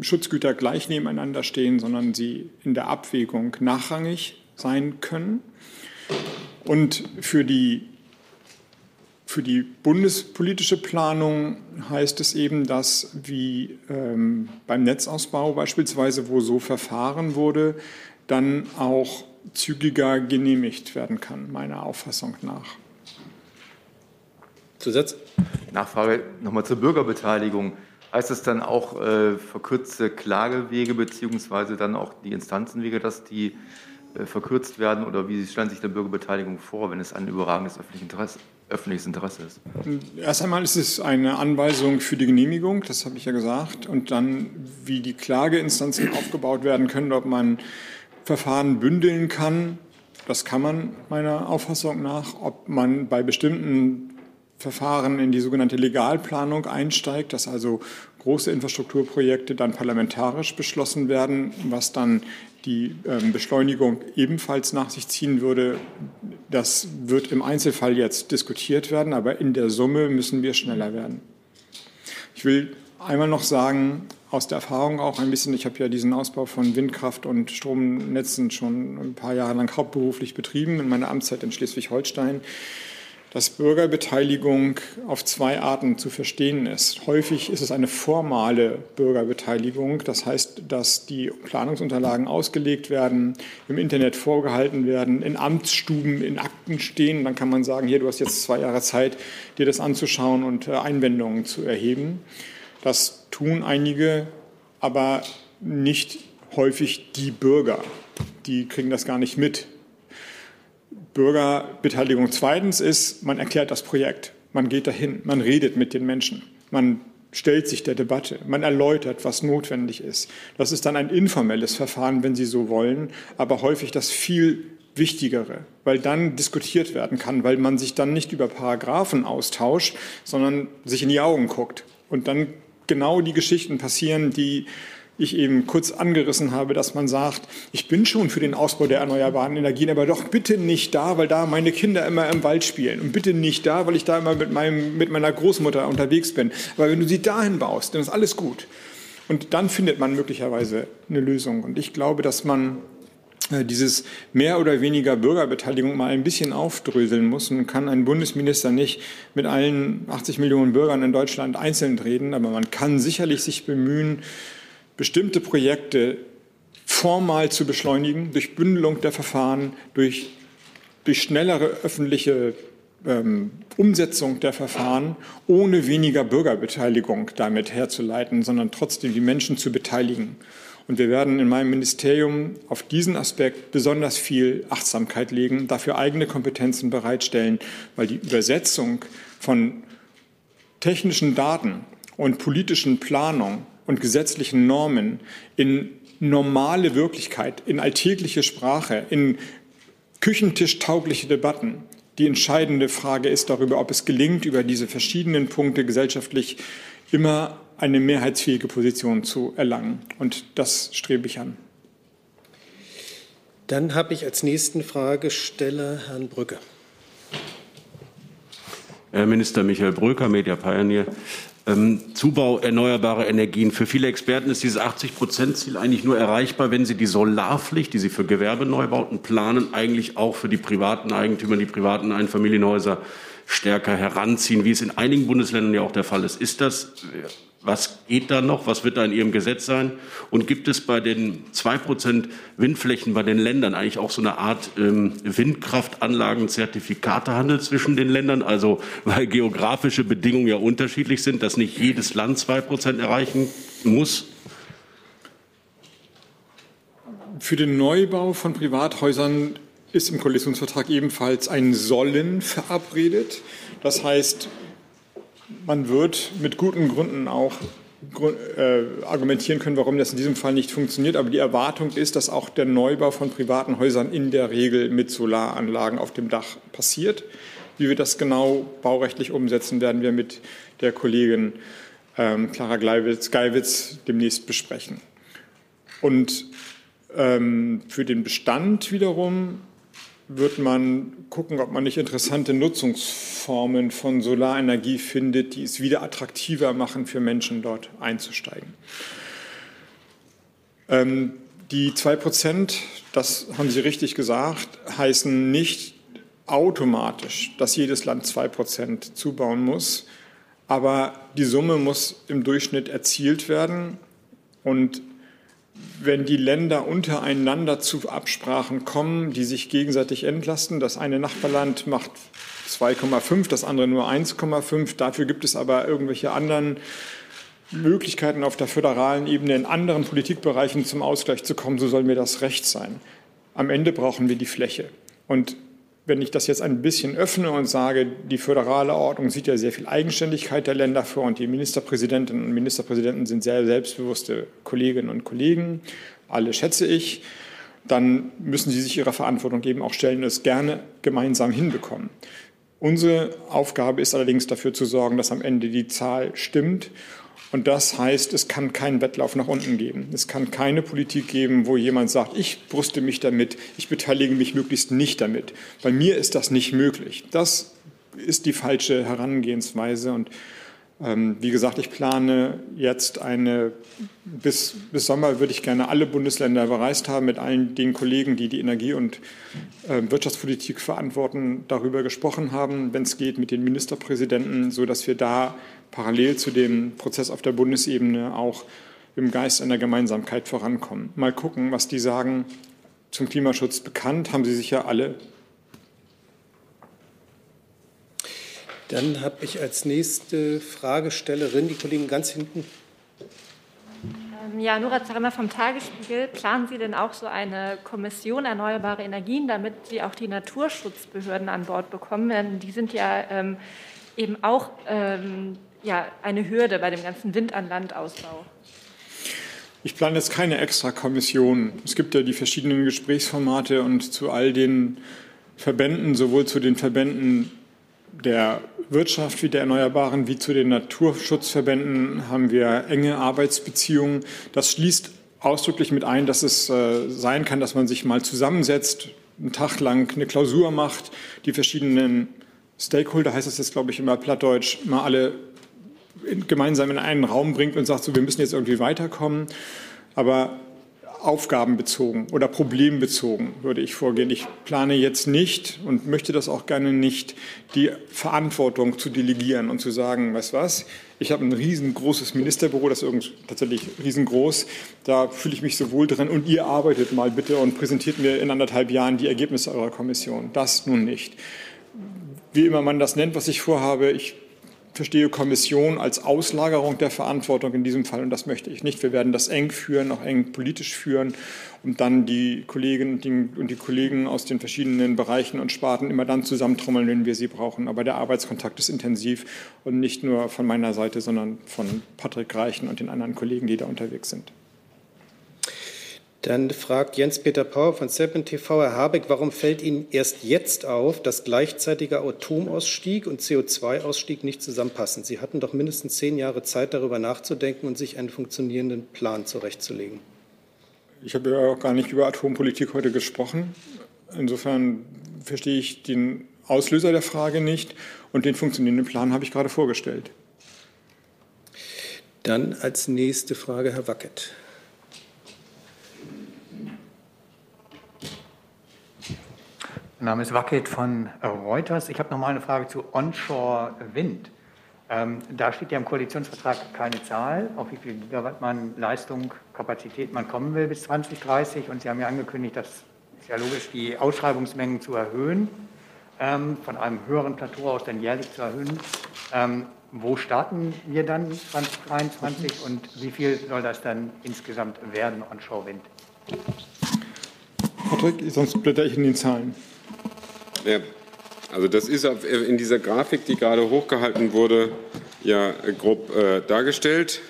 Schutzgüter gleich nebeneinander stehen, sondern sie in der Abwägung nachrangig sein können. Und für die, für die bundespolitische Planung heißt es eben, dass wie ähm, beim Netzausbau beispielsweise, wo so verfahren wurde, dann auch zügiger genehmigt werden kann, meiner Auffassung nach. Zusatz? Nachfrage nochmal zur Bürgerbeteiligung. Heißt das dann auch äh, verkürzte Klagewege beziehungsweise dann auch die Instanzenwege, dass die äh, verkürzt werden oder wie stellen sich der Bürgerbeteiligung vor, wenn es ein überragendes öffentliches Interesse, öffentliches Interesse ist? Erst einmal ist es eine Anweisung für die Genehmigung, das habe ich ja gesagt, und dann, wie die Klageinstanzen aufgebaut werden können, ob man Verfahren bündeln kann. Das kann man meiner Auffassung nach, ob man bei bestimmten Verfahren in die sogenannte Legalplanung einsteigt, dass also große Infrastrukturprojekte dann parlamentarisch beschlossen werden, was dann die ähm, Beschleunigung ebenfalls nach sich ziehen würde. Das wird im Einzelfall jetzt diskutiert werden, aber in der Summe müssen wir schneller werden. Ich will einmal noch sagen, aus der Erfahrung auch ein bisschen, ich habe ja diesen Ausbau von Windkraft und Stromnetzen schon ein paar Jahre lang hauptberuflich betrieben in meiner Amtszeit in Schleswig-Holstein dass Bürgerbeteiligung auf zwei Arten zu verstehen ist. Häufig ist es eine formale Bürgerbeteiligung, das heißt, dass die Planungsunterlagen ausgelegt werden, im Internet vorgehalten werden, in Amtsstuben, in Akten stehen. Dann kann man sagen, hier, du hast jetzt zwei Jahre Zeit, dir das anzuschauen und äh, Einwendungen zu erheben. Das tun einige, aber nicht häufig die Bürger. Die kriegen das gar nicht mit, Bürgerbeteiligung zweitens ist, man erklärt das Projekt, man geht dahin, man redet mit den Menschen, man stellt sich der Debatte, man erläutert, was notwendig ist. Das ist dann ein informelles Verfahren, wenn Sie so wollen, aber häufig das viel Wichtigere, weil dann diskutiert werden kann, weil man sich dann nicht über Paragraphen austauscht, sondern sich in die Augen guckt. Und dann genau die Geschichten passieren, die ich eben kurz angerissen habe, dass man sagt, ich bin schon für den Ausbau der erneuerbaren Energien, aber doch bitte nicht da, weil da meine Kinder immer im Wald spielen und bitte nicht da, weil ich da immer mit, meinem, mit meiner Großmutter unterwegs bin. Aber wenn du sie dahin baust, dann ist alles gut. Und dann findet man möglicherweise eine Lösung. Und ich glaube, dass man äh, dieses mehr oder weniger Bürgerbeteiligung mal ein bisschen aufdröseln muss. Man kann ein Bundesminister nicht mit allen 80 Millionen Bürgern in Deutschland einzeln reden, aber man kann sicherlich sich bemühen, bestimmte Projekte formal zu beschleunigen, durch Bündelung der Verfahren, durch, durch schnellere öffentliche ähm, Umsetzung der Verfahren, ohne weniger Bürgerbeteiligung damit herzuleiten, sondern trotzdem die Menschen zu beteiligen. Und wir werden in meinem Ministerium auf diesen Aspekt besonders viel Achtsamkeit legen, dafür eigene Kompetenzen bereitstellen, weil die Übersetzung von technischen Daten und politischen Planungen und gesetzlichen Normen in normale Wirklichkeit, in alltägliche Sprache, in küchentischtaugliche Debatten. Die entscheidende Frage ist darüber, ob es gelingt, über diese verschiedenen Punkte gesellschaftlich immer eine mehrheitsfähige Position zu erlangen. Und das strebe ich an. Dann habe ich als nächsten Fragesteller Herrn Brücke. Herr Minister Michael Brücker, Media Pioneer. Ähm, Zubau erneuerbarer Energien. Für viele Experten ist dieses 80-Prozent-Ziel eigentlich nur erreichbar, wenn sie die Solarpflicht, die sie für Gewerbeneubauten planen, eigentlich auch für die privaten Eigentümer, die privaten Einfamilienhäuser stärker heranziehen, wie es in einigen Bundesländern ja auch der Fall ist. Ist das was geht da noch? Was wird da in Ihrem Gesetz sein? Und gibt es bei den 2% Windflächen bei den Ländern eigentlich auch so eine Art ähm, Windkraftanlagen-Zertifikatehandel zwischen den Ländern? Also, weil geografische Bedingungen ja unterschiedlich sind, dass nicht jedes Land 2% erreichen muss? Für den Neubau von Privathäusern ist im Koalitionsvertrag ebenfalls ein Sollen verabredet. Das heißt, man wird mit guten Gründen auch äh, argumentieren können, warum das in diesem Fall nicht funktioniert. Aber die Erwartung ist, dass auch der Neubau von privaten Häusern in der Regel mit Solaranlagen auf dem Dach passiert. Wie wir das genau baurechtlich umsetzen, werden wir mit der Kollegin ähm, Clara Geiwitz demnächst besprechen. Und ähm, für den Bestand wiederum wird man gucken, ob man nicht interessante Nutzungsformen von Solarenergie findet, die es wieder attraktiver machen, für Menschen dort einzusteigen. Ähm, die 2 Prozent, das haben Sie richtig gesagt, heißen nicht automatisch, dass jedes Land 2 Prozent zubauen muss. Aber die Summe muss im Durchschnitt erzielt werden. Und wenn die Länder untereinander zu Absprachen kommen, die sich gegenseitig entlasten. Das eine Nachbarland macht 2,5, das andere nur 1,5. Dafür gibt es aber irgendwelche anderen Möglichkeiten auf der föderalen Ebene in anderen Politikbereichen zum Ausgleich zu kommen, so soll mir das recht sein. Am Ende brauchen wir die Fläche. Und wenn ich das jetzt ein bisschen öffne und sage, die föderale Ordnung sieht ja sehr viel Eigenständigkeit der Länder vor und die Ministerpräsidentinnen und Ministerpräsidenten sind sehr selbstbewusste Kolleginnen und Kollegen, alle schätze ich, dann müssen sie sich ihrer Verantwortung eben auch stellen und es gerne gemeinsam hinbekommen. Unsere Aufgabe ist allerdings dafür zu sorgen, dass am Ende die Zahl stimmt und das heißt, es kann keinen Wettlauf nach unten geben. Es kann keine Politik geben, wo jemand sagt, ich brüste mich damit, ich beteilige mich möglichst nicht damit. Bei mir ist das nicht möglich. Das ist die falsche Herangehensweise. Und ähm, wie gesagt, ich plane jetzt eine, bis, bis Sommer würde ich gerne alle Bundesländer bereist haben, mit allen den Kollegen, die die Energie- und äh, Wirtschaftspolitik verantworten, darüber gesprochen haben, wenn es geht, mit den Ministerpräsidenten, sodass wir da parallel zu dem Prozess auf der Bundesebene auch im Geist einer Gemeinsamkeit vorankommen. Mal gucken, was die sagen. Zum Klimaschutz bekannt haben Sie sicher alle. Dann habe ich als nächste Fragestellerin die Kollegin ganz hinten. Ähm, ja, Nora Zarema vom Tagesspiegel. Planen Sie denn auch so eine Kommission erneuerbare Energien, damit Sie auch die Naturschutzbehörden an Bord bekommen? Denn die sind ja ähm, eben auch ähm, ja, eine Hürde bei dem ganzen Wind an Land Ausbau? Ich plane jetzt keine extra Kommission. Es gibt ja die verschiedenen Gesprächsformate und zu all den Verbänden, sowohl zu den Verbänden der Wirtschaft wie der Erneuerbaren wie zu den Naturschutzverbänden haben wir enge Arbeitsbeziehungen. Das schließt ausdrücklich mit ein, dass es äh, sein kann, dass man sich mal zusammensetzt, einen Tag lang eine Klausur macht, die verschiedenen Stakeholder, heißt das jetzt, glaube ich, immer plattdeutsch, mal alle gemeinsam in einen Raum bringt und sagt, so, wir müssen jetzt irgendwie weiterkommen. Aber aufgabenbezogen oder problembezogen würde ich vorgehen. Ich plane jetzt nicht und möchte das auch gerne nicht, die Verantwortung zu delegieren und zu sagen, weißt was, ich habe ein riesengroßes Ministerbüro, das ist tatsächlich riesengroß, da fühle ich mich so wohl drin und ihr arbeitet mal bitte und präsentiert mir in anderthalb Jahren die Ergebnisse eurer Kommission. Das nun nicht. Wie immer man das nennt, was ich vorhabe, ich verstehe Kommission als Auslagerung der Verantwortung in diesem Fall und das möchte ich nicht. Wir werden das eng führen, auch eng politisch führen und dann die Kolleginnen und die Kollegen aus den verschiedenen Bereichen und Sparten immer dann zusammentrommeln, wenn wir sie brauchen. Aber der Arbeitskontakt ist intensiv und nicht nur von meiner Seite, sondern von Patrick Reichen und den anderen Kollegen, die da unterwegs sind. Dann fragt Jens-Peter Pauer von Seppen TV, Herr Habeck, warum fällt Ihnen erst jetzt auf, dass gleichzeitiger Atomausstieg und CO2-Ausstieg nicht zusammenpassen? Sie hatten doch mindestens zehn Jahre Zeit, darüber nachzudenken und sich einen funktionierenden Plan zurechtzulegen. Ich habe ja auch gar nicht über Atompolitik heute gesprochen. Insofern verstehe ich den Auslöser der Frage nicht und den funktionierenden Plan habe ich gerade vorgestellt. Dann als nächste Frage Herr Wackett. Mein Name ist Wackett von Reuters. Ich habe noch mal eine Frage zu Onshore Wind. Ähm, da steht ja im Koalitionsvertrag keine Zahl, auf wie viel Gigawatt man Leistung, Kapazität man kommen will bis 2030. Und Sie haben ja angekündigt, das ist ja logisch, die Ausschreibungsmengen zu erhöhen, ähm, von einem höheren Plateau aus dann jährlich zu erhöhen. Ähm, wo starten wir dann 2023 und wie viel soll das dann insgesamt werden, Onshore Wind? Patrick, sonst blätter ich in den Zahlen. Ja, also das ist in dieser Grafik, die gerade hochgehalten wurde, ja grob äh, dargestellt.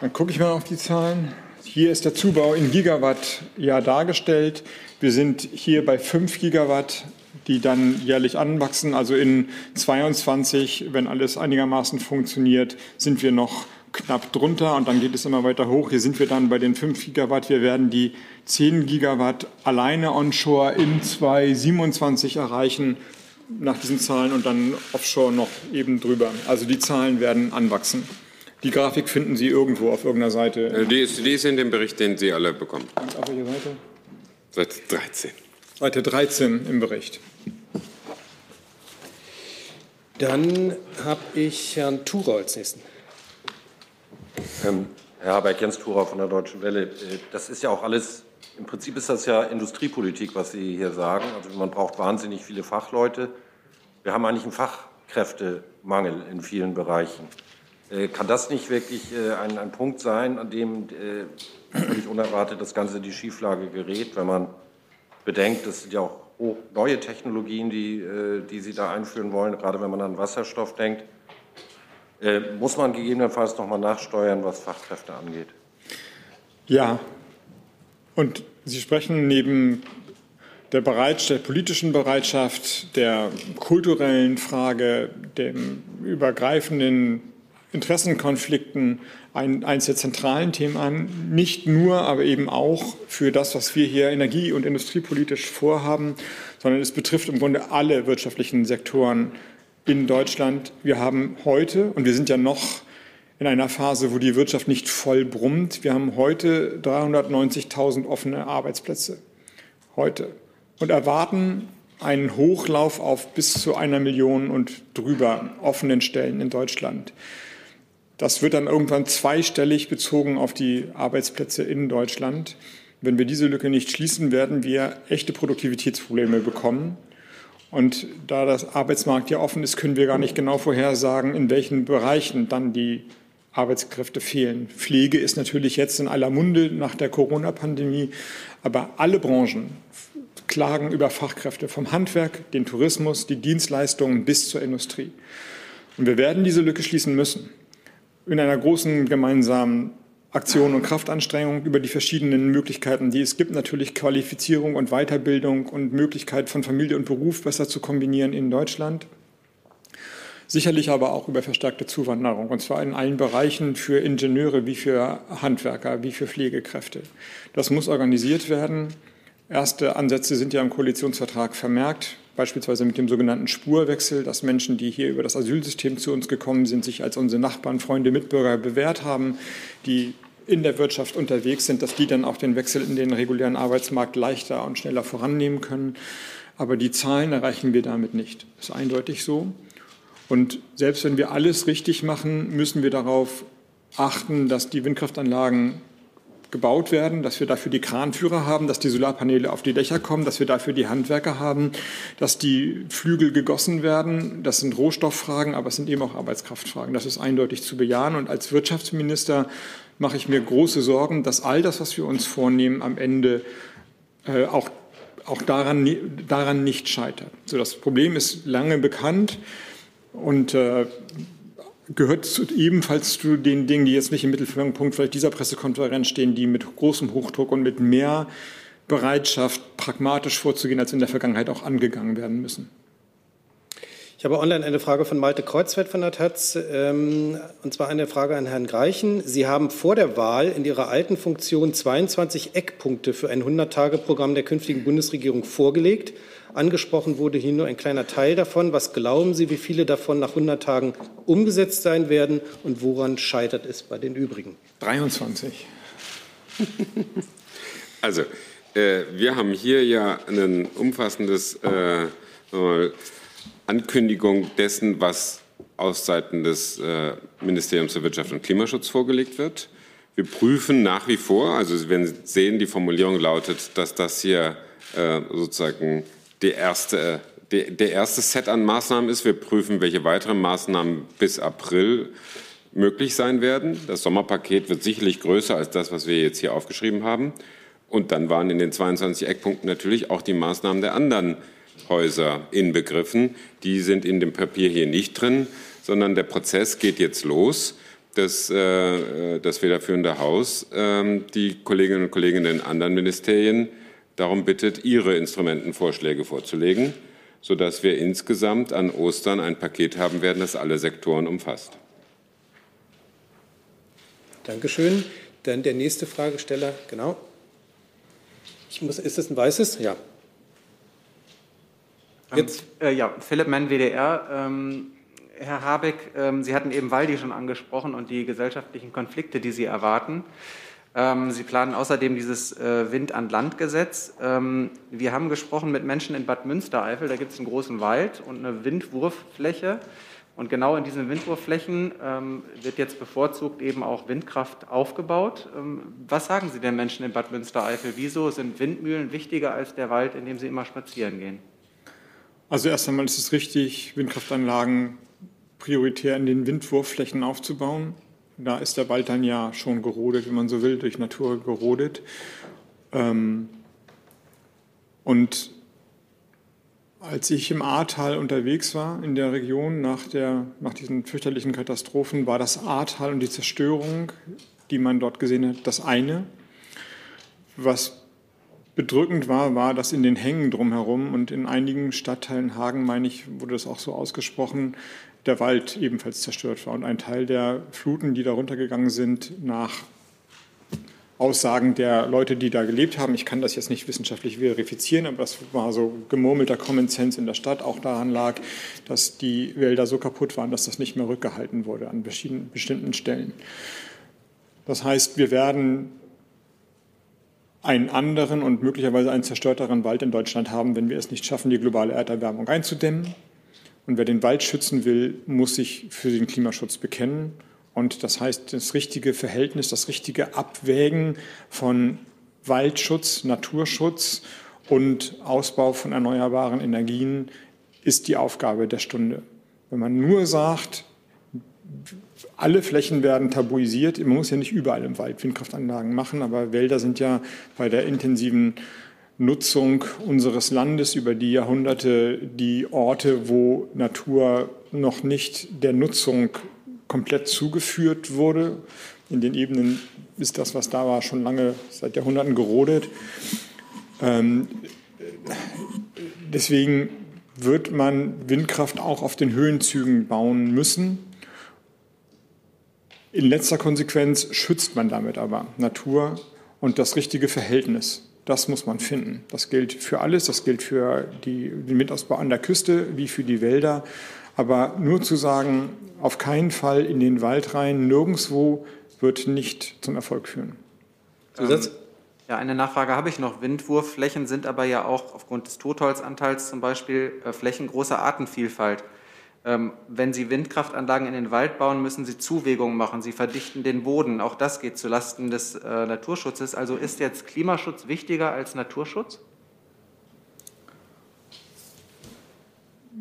Dann gucke ich mal auf die Zahlen. Hier ist der Zubau in Gigawatt ja dargestellt. Wir sind hier bei 5 Gigawatt die dann jährlich anwachsen. Also in 22, wenn alles einigermaßen funktioniert, sind wir noch knapp drunter und dann geht es immer weiter hoch. Hier sind wir dann bei den 5 Gigawatt. Wir werden die 10 Gigawatt alleine onshore in 2027 erreichen nach diesen Zahlen und dann offshore noch eben drüber. Also die Zahlen werden anwachsen. Die Grafik finden Sie irgendwo auf irgendeiner Seite. Äh, die ist, die ist in dem Bericht, den Sie alle bekommen. Auf welcher Seite? Seite 13. Seite 13 im Bericht. Dann habe ich Herrn Thurer als nächsten. Ähm, Herr Habeck, Jens Thurer von der Deutschen Welle. Äh, das ist ja auch alles, im Prinzip ist das ja Industriepolitik, was Sie hier sagen. Also man braucht wahnsinnig viele Fachleute. Wir haben eigentlich einen Fachkräftemangel in vielen Bereichen. Äh, kann das nicht wirklich äh, ein, ein Punkt sein, an dem völlig unerwartet das Ganze in die Schieflage gerät, wenn man bedenkt, das sind ja auch neue Technologien, die, die Sie da einführen wollen, gerade wenn man an Wasserstoff denkt. Äh, muss man gegebenenfalls noch mal nachsteuern, was Fachkräfte angeht? Ja. Und Sie sprechen neben der, der politischen Bereitschaft, der kulturellen Frage, dem übergreifenden Interessenkonflikten ein, eines der zentralen Themen an, nicht nur, aber eben auch für das, was wir hier energie- und industriepolitisch vorhaben, sondern es betrifft im Grunde alle wirtschaftlichen Sektoren in Deutschland. Wir haben heute, und wir sind ja noch in einer Phase, wo die Wirtschaft nicht voll brummt, wir haben heute 390.000 offene Arbeitsplätze. Heute. Und erwarten einen Hochlauf auf bis zu einer Million und drüber offenen Stellen in Deutschland. Das wird dann irgendwann zweistellig bezogen auf die Arbeitsplätze in Deutschland. Wenn wir diese Lücke nicht schließen, werden wir echte Produktivitätsprobleme bekommen. Und da das Arbeitsmarkt ja offen ist, können wir gar nicht genau vorhersagen, in welchen Bereichen dann die Arbeitskräfte fehlen. Pflege ist natürlich jetzt in aller Munde nach der Corona-Pandemie, aber alle Branchen klagen über Fachkräfte vom Handwerk, den Tourismus, die Dienstleistungen bis zur Industrie. Und wir werden diese Lücke schließen müssen in einer großen gemeinsamen Aktion und Kraftanstrengung über die verschiedenen Möglichkeiten, die es gibt, natürlich Qualifizierung und Weiterbildung und Möglichkeit von Familie und Beruf besser zu kombinieren in Deutschland. Sicherlich aber auch über verstärkte Zuwanderung, und zwar in allen Bereichen für Ingenieure wie für Handwerker, wie für Pflegekräfte. Das muss organisiert werden. Erste Ansätze sind ja im Koalitionsvertrag vermerkt beispielsweise mit dem sogenannten Spurwechsel, dass Menschen, die hier über das Asylsystem zu uns gekommen sind, sich als unsere Nachbarn, Freunde, Mitbürger bewährt haben, die in der Wirtschaft unterwegs sind, dass die dann auch den Wechsel in den regulären Arbeitsmarkt leichter und schneller vorannehmen können. Aber die Zahlen erreichen wir damit nicht. Das ist eindeutig so. Und selbst wenn wir alles richtig machen, müssen wir darauf achten, dass die Windkraftanlagen gebaut werden, dass wir dafür die Kranführer haben, dass die Solarpaneele auf die Dächer kommen, dass wir dafür die Handwerker haben, dass die Flügel gegossen werden. Das sind Rohstofffragen, aber es sind eben auch Arbeitskraftfragen. Das ist eindeutig zu bejahen. Und als Wirtschaftsminister mache ich mir große Sorgen, dass all das, was wir uns vornehmen, am Ende äh, auch, auch daran, daran nicht scheitert. So, das Problem ist lange bekannt. Und äh, gehört zu, ebenfalls zu den Dingen, die jetzt nicht im Mittelpunkt vielleicht dieser Pressekonferenz stehen, die mit großem Hochdruck und mit mehr Bereitschaft, pragmatisch vorzugehen, als in der Vergangenheit auch angegangen werden müssen. Ich habe online eine Frage von Malte Kreuzfeld von der Taz, ähm, und zwar eine Frage an Herrn Greichen. Sie haben vor der Wahl in Ihrer alten Funktion 22 Eckpunkte für ein 100-Tage-Programm der künftigen Bundesregierung vorgelegt. angesprochen wurde, hier nur ein kleiner Teil davon. Was glauben Sie, wie viele davon nach 100 Tagen umgesetzt sein werden und woran scheitert es bei den übrigen? 23. Also, äh, wir haben hier ja ein umfassendes äh, Ankündigung dessen, was aus Seiten des äh, Ministeriums für Wirtschaft und Klimaschutz vorgelegt wird. Wir prüfen nach wie vor, also Sie werden sehen, die Formulierung lautet, dass das hier äh, sozusagen die erste, die, der erste Set an Maßnahmen ist. Wir prüfen, welche weiteren Maßnahmen bis April möglich sein werden. Das Sommerpaket wird sicherlich größer als das, was wir jetzt hier aufgeschrieben haben. Und dann waren in den 22 Eckpunkten natürlich auch die Maßnahmen der anderen Häuser inbegriffen. Die sind in dem Papier hier nicht drin, sondern der Prozess geht jetzt los. Das, äh, das federführende Haus äh, die Kolleginnen und Kollegen in anderen Ministerien darum bittet, ihre Instrumentenvorschläge vorzulegen, sodass wir insgesamt an Ostern ein Paket haben werden, das alle Sektoren umfasst. Dankeschön. Dann der nächste Fragesteller, genau. Ich muss, ist es ein weißes? Ja. Jetzt. Äh, ja, Philipp Menn, WDR. Ähm, Herr Habeck, ähm, Sie hatten eben Waldi schon angesprochen und die gesellschaftlichen Konflikte, die Sie erwarten. Ähm, Sie planen außerdem dieses äh, Wind-an-Land-Gesetz. Ähm, wir haben gesprochen mit Menschen in Bad Münstereifel. Da gibt es einen großen Wald und eine Windwurffläche. Und genau in diesen Windwurfflächen ähm, wird jetzt bevorzugt eben auch Windkraft aufgebaut. Was sagen Sie den Menschen in Bad Münstereifel? Wieso sind Windmühlen wichtiger als der Wald, in dem sie immer spazieren gehen? Also erst einmal ist es richtig, Windkraftanlagen prioritär in den Windwurfflächen aufzubauen. Da ist der Wald dann ja schon gerodet, wenn man so will, durch Natur gerodet. Ähm, und als ich im Ahrtal unterwegs war in der Region nach, der, nach diesen fürchterlichen Katastrophen, war das Ahrtal und die Zerstörung, die man dort gesehen hat, das eine. Was bedrückend war, war, dass in den Hängen drumherum und in einigen Stadtteilen Hagen, meine ich, wurde das auch so ausgesprochen, der Wald ebenfalls zerstört war. Und ein Teil der Fluten, die da runtergegangen sind, nach Aussagen der Leute, die da gelebt haben. Ich kann das jetzt nicht wissenschaftlich verifizieren, aber das war so gemurmelter Common Sense in der Stadt. Auch daran lag, dass die Wälder so kaputt waren, dass das nicht mehr rückgehalten wurde an bestimmten Stellen. Das heißt, wir werden einen anderen und möglicherweise einen zerstörteren Wald in Deutschland haben, wenn wir es nicht schaffen, die globale Erderwärmung einzudämmen. Und wer den Wald schützen will, muss sich für den Klimaschutz bekennen und das heißt, das richtige Verhältnis, das richtige Abwägen von Waldschutz, Naturschutz und Ausbau von erneuerbaren Energien ist die Aufgabe der Stunde. Wenn man nur sagt, alle Flächen werden tabuisiert, man muss ja nicht überall im Wald Windkraftanlagen machen, aber Wälder sind ja bei der intensiven Nutzung unseres Landes über die Jahrhunderte die Orte, wo Natur noch nicht der Nutzung komplett zugeführt wurde. In den Ebenen ist das, was da war, schon lange seit Jahrhunderten gerodet. Ähm, deswegen wird man Windkraft auch auf den Höhenzügen bauen müssen. In letzter Konsequenz schützt man damit aber Natur und das richtige Verhältnis. Das muss man finden. Das gilt für alles. Das gilt für die, den Windausbau an der Küste wie für die Wälder. Aber nur zu sagen, auf keinen Fall in den Wald rein, nirgendwo wird nicht zum Erfolg führen. Zusatz? Ähm, ja, eine Nachfrage habe ich noch. Windwurfflächen sind aber ja auch aufgrund des Totholzanteils zum Beispiel äh, Flächen großer Artenvielfalt. Ähm, wenn Sie Windkraftanlagen in den Wald bauen, müssen Sie Zuwägungen machen. Sie verdichten den Boden. Auch das geht zulasten des äh, Naturschutzes. Also ist jetzt Klimaschutz wichtiger als Naturschutz?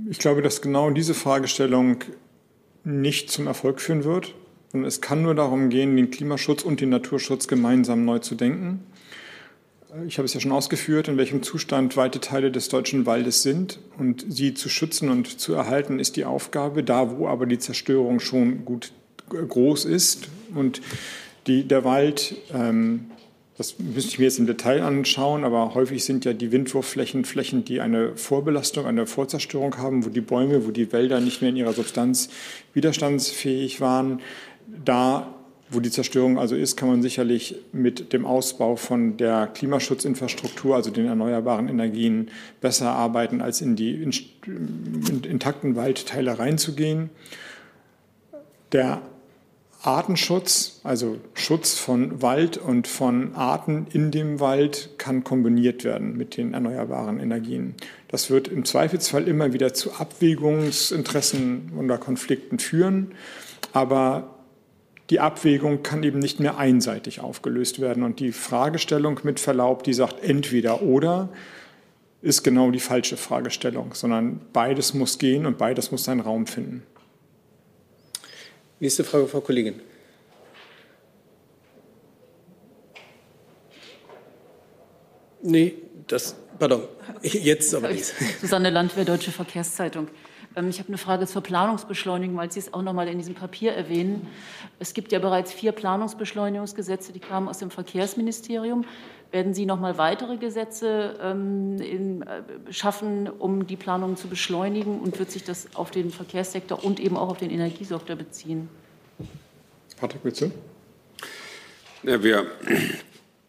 Ich glaube, dass genau diese Fragestellung nicht zum Erfolg führen wird. Und es kann nur darum gehen, den Klimaschutz und den Naturschutz gemeinsam neu zu denken. Ich habe es ja schon ausgeführt, in welchem Zustand weite Teile des deutschen Waldes sind. Und sie zu schützen und zu erhalten ist die Aufgabe, da wo aber die Zerstörung schon gut groß ist und die, der Wald ähm, das müsste ich mir jetzt im Detail anschauen, aber häufig sind ja die Windwurfflächen Flächen, die eine Vorbelastung, eine Vorzerstörung haben, wo die Bäume, wo die Wälder nicht mehr in ihrer Substanz widerstandsfähig waren. Da Wo die Zerstörung also ist, kann man sicherlich mit dem Ausbau von der Klimaschutzinfrastruktur, also den erneuerbaren Energien, besser arbeiten, als in die intakten Waldteile reinzugehen. Der Artenschutz, also Schutz von Wald und von Arten in dem Wald, kann kombiniert werden mit den erneuerbaren Energien. Das wird im Zweifelsfall immer wieder zu Abwägungsinteressen oder Konflikten führen, aber die Abwägung kann eben nicht mehr einseitig aufgelöst werden. Und die Fragestellung mit Verlaub, die sagt entweder oder, ist genau die falsche Fragestellung, sondern beides muss gehen und beides muss seinen Raum finden. Nächste Frage, Frau Kollegin. Nee, das, pardon, jetzt aber nicht. Susanne Landwehr, Deutsche Verkehrszeitung. Ähm, ich habe eine Frage zur Planungsbeschleunigung, weil Sie es auch noch mal in diesem Papier erwähnen. Es gibt ja bereits vier Planungsbeschleunigungsgesetze, die kamen aus dem Verkehrsministerium. Werden Sie noch mal weitere Gesetze ähm, äh, schaffen, um die Planung zu beschleunigen? Und wird sich das auf den Verkehrssektor und eben auch auf den Energiesektor beziehen? Patrick, bitte. Ja, wir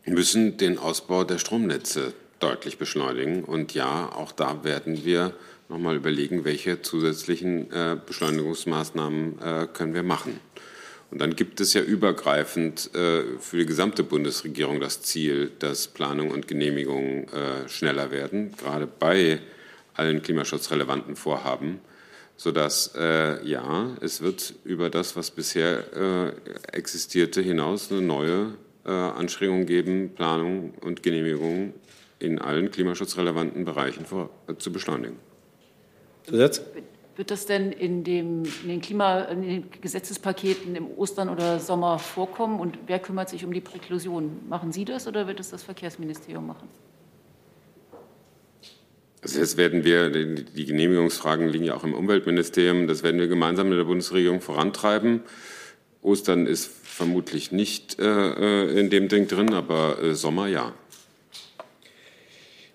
müssen den Ausbau der Stromnetze deutlich beschleunigen. Und ja, auch da werden wir noch mal überlegen, welche zusätzlichen äh, Beschleunigungsmaßnahmen äh, können wir machen. Und dann gibt es ja übergreifend äh, für die gesamte Bundesregierung das Ziel, dass Planung und Genehmigung äh, schneller werden, gerade bei allen klimaschutzrelevanten Vorhaben, sodass äh, ja, es wird über das, was bisher äh, existierte, hinaus eine neue Anstrengung geben, Planung und Genehmigung in allen klimaschutzrelevanten Bereichen vor, zu beschleunigen. Zusatz? Wird das denn in, dem, in, den Klima, in den Gesetzespaketen im Ostern oder Sommer vorkommen? Und wer kümmert sich um die Präklusion? Machen Sie das oder wird es das Verkehrsministerium machen? Also jetzt werden wir, die Genehmigungsfragen liegen ja auch im Umweltministerium, das werden wir gemeinsam mit der Bundesregierung vorantreiben. Ostern ist vermutlich nicht äh, in dem Ding drin, aber äh, Sommer ja.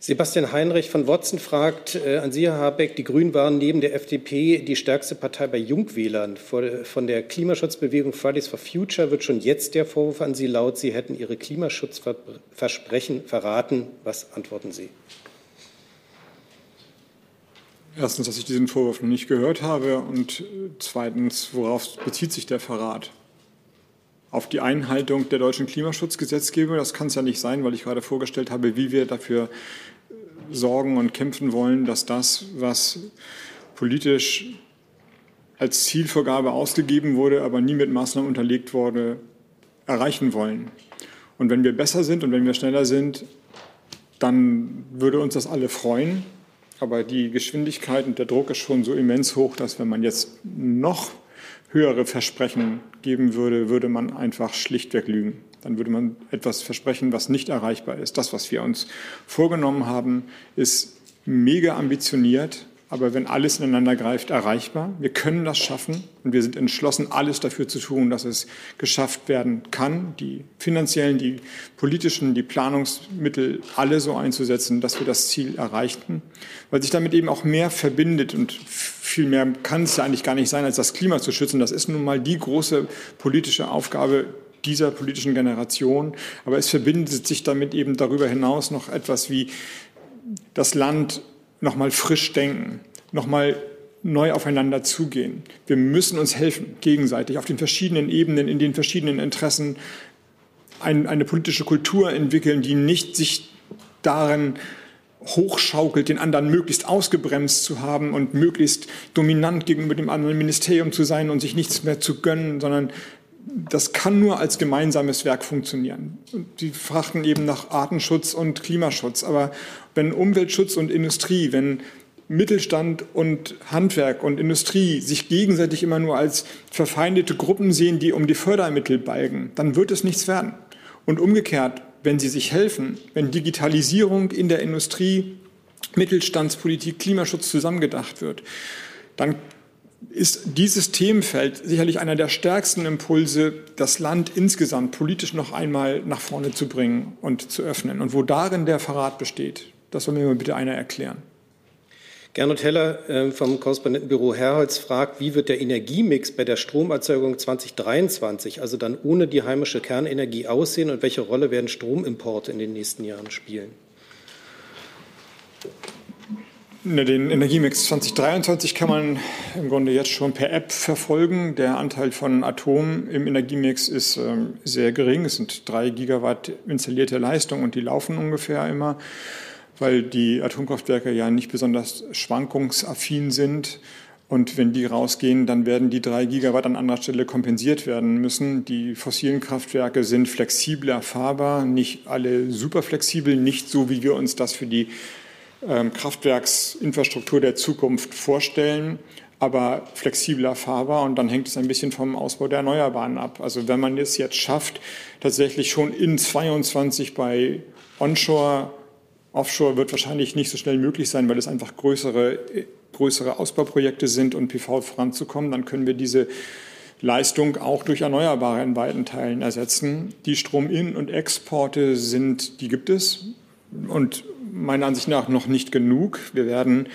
Sebastian Heinrich von Wotzen fragt äh, an Sie, Herr Habeck, die Grünen waren neben der FDP die stärkste Partei bei Jungwählern. Von der Klimaschutzbewegung Fridays for Future wird schon jetzt der Vorwurf an Sie laut, Sie hätten Ihre Klimaschutzversprechen verraten. Was antworten Sie? Erstens, dass ich diesen Vorwurf noch nicht gehört habe und zweitens, worauf bezieht sich der Verrat? Auf die Einhaltung der deutschen Klimaschutzgesetzgebung. Das kann es ja nicht sein, weil ich gerade vorgestellt habe, wie wir dafür sorgen und kämpfen wollen, dass das, was politisch als Zielvorgabe ausgegeben wurde, aber nie mit Maßnahmen unterlegt wurde, erreichen wollen. Und wenn wir besser sind und wenn wir schneller sind, dann würde uns das alle freuen. Aber die Geschwindigkeit und der Druck ist schon so immens hoch, dass wenn man jetzt noch höhere Versprechen geben würde, würde man einfach schlichtweg lügen. Dann würde man etwas versprechen, was nicht erreichbar ist. Das, was wir uns vorgenommen haben, ist mega ambitioniert, aber wenn alles ineinander greift, erreichbar. Wir können das schaffen und wir sind entschlossen, alles dafür zu tun, dass es geschafft werden kann, die finanziellen, die politischen, die Planungsmittel alle so einzusetzen, dass wir das Ziel erreichten, weil sich damit eben auch mehr verbindet und viel mehr kann es ja eigentlich gar nicht sein, als das Klima zu schützen. Das ist nun mal die große politische Aufgabe dieser politischen Generation. Aber es verbindet sich damit eben darüber hinaus noch etwas wie das Land noch mal frisch denken, noch mal neu aufeinander zugehen. Wir müssen uns helfen, gegenseitig, auf den verschiedenen Ebenen, in den verschiedenen Interessen ein, eine politische Kultur entwickeln, die nicht sich darin hochschaukelt, den anderen möglichst ausgebremst zu haben und möglichst dominant gegenüber dem anderen Ministerium zu sein und sich nichts mehr zu gönnen, sondern das kann nur als gemeinsames Werk funktionieren. Sie fragten eben nach Artenschutz und Klimaschutz. Aber wenn Umweltschutz und Industrie, wenn Mittelstand und Handwerk und Industrie sich gegenseitig immer nur als verfeindete Gruppen sehen, die um die Fördermittel balgen, dann wird es nichts werden. Und umgekehrt, wenn sie sich helfen, wenn Digitalisierung in der Industrie, Mittelstandspolitik, Klimaschutz zusammengedacht wird, dann ist dieses Themenfeld sicherlich einer der stärksten Impulse, das Land insgesamt politisch noch einmal nach vorne zu bringen und zu öffnen. Und wo darin der Verrat besteht, das soll mir mal bitte einer erklären. Gernot Heller äh, vom Korrespondentenbüro Herholz fragt, wie wird der Energiemix bei der Stromerzeugung 2023, also dann ohne die heimische Kernenergie, aussehen und welche Rolle werden Stromimporte in den nächsten Jahren spielen? Den Energiemix 2023 kann man im Grunde jetzt schon per App verfolgen. Der Anteil von Atom im Energiemix ist ähm, sehr gering. Es sind drei Gigawatt installierte Leistung und die laufen ungefähr immer, weil die Atomkraftwerke ja nicht besonders schwankungsaffin sind. Und wenn die rausgehen, dann werden die drei Gigawatt an anderer Stelle kompensiert werden müssen. Die fossilen Kraftwerke sind flexibel erfahrbar, nicht alle super flexibel, nicht so, wie wir uns das für die Kraftwerksinfrastruktur der Zukunft vorstellen, aber flexibler fahrbar. Und dann hängt es ein bisschen vom Ausbau der Erneuerbaren ab. Also wenn man es jetzt schafft, tatsächlich schon in 22 bei Onshore, Offshore wird wahrscheinlich nicht so schnell möglich sein, weil es einfach größere, größere Ausbauprojekte sind und PV voranzukommen, dann können wir diese Leistung auch durch Erneuerbare in beiden Teilen ersetzen. Die Strom-In- und Exporte sind, die gibt es. Und meiner Ansicht nach noch nicht genug. Wir werden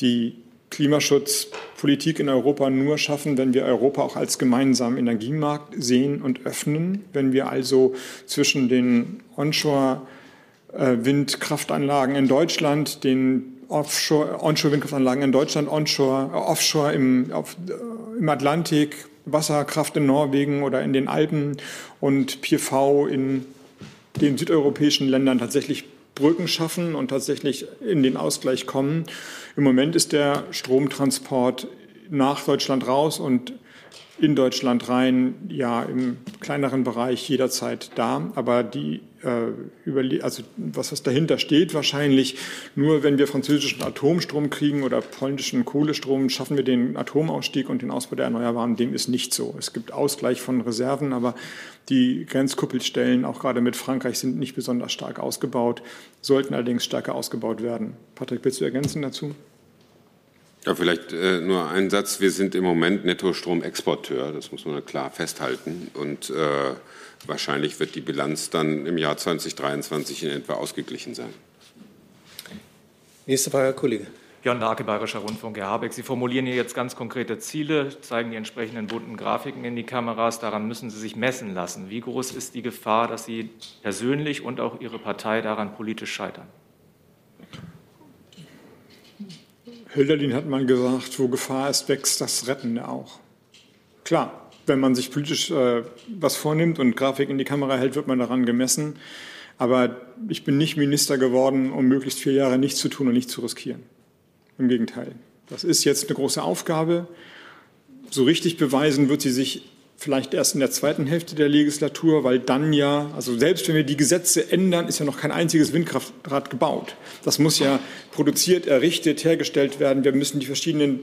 die Klimaschutzpolitik in Europa nur schaffen, wenn wir Europa auch als gemeinsamen Energiemarkt sehen und öffnen. Wenn wir also zwischen den Onshore-Windkraftanlagen in Deutschland, den Offshore, Onshore-Windkraftanlagen in Deutschland, Onshore, Offshore im, auf, im Atlantik, Wasserkraft in Norwegen oder in den Alpen und PV in den südeuropäischen Ländern tatsächlich Brücken schaffen und tatsächlich in den Ausgleich kommen. Im Moment ist der Stromtransport nach Deutschland raus und in Deutschland rein, ja, im kleineren Bereich jederzeit da. Aber die, also was, was dahinter steht, wahrscheinlich nur, wenn wir französischen Atomstrom kriegen oder polnischen Kohlestrom, schaffen wir den Atomausstieg und den Ausbau der Erneuerbaren. Dem ist nicht so. Es gibt Ausgleich von Reserven, aber die Grenzkuppelstellen, auch gerade mit Frankreich, sind nicht besonders stark ausgebaut, sollten allerdings stärker ausgebaut werden. Patrick, willst du ergänzen dazu? Ja, vielleicht äh, nur ein Satz. Wir sind im Moment Nettostromexporteur, das muss man klar festhalten. Und äh, wahrscheinlich wird die Bilanz dann im Jahr 2023 in etwa ausgeglichen sein. Nächste Frage, Herr Kollege. Björn Lake, Bayerischer Rundfunk, Herr Habeck. Sie formulieren hier jetzt ganz konkrete Ziele, zeigen die entsprechenden bunten Grafiken in die Kameras. Daran müssen Sie sich messen lassen. Wie groß ist die Gefahr, dass Sie persönlich und auch Ihre Partei daran politisch scheitern? Hölderlin hat mal gesagt, wo Gefahr ist, wächst das Retten auch. Klar, wenn man sich politisch äh, was vornimmt und Grafik in die Kamera hält, wird man daran gemessen. Aber ich bin nicht Minister geworden, um möglichst vier Jahre nichts zu tun und nichts zu riskieren. Im Gegenteil. Das ist jetzt eine große Aufgabe. So richtig beweisen wird sie sich vielleicht erst in der zweiten Hälfte der Legislatur, weil dann ja, also selbst wenn wir die Gesetze ändern, ist ja noch kein einziges Windkraftrad gebaut. Das muss ja produziert, errichtet, hergestellt werden. Wir müssen die verschiedenen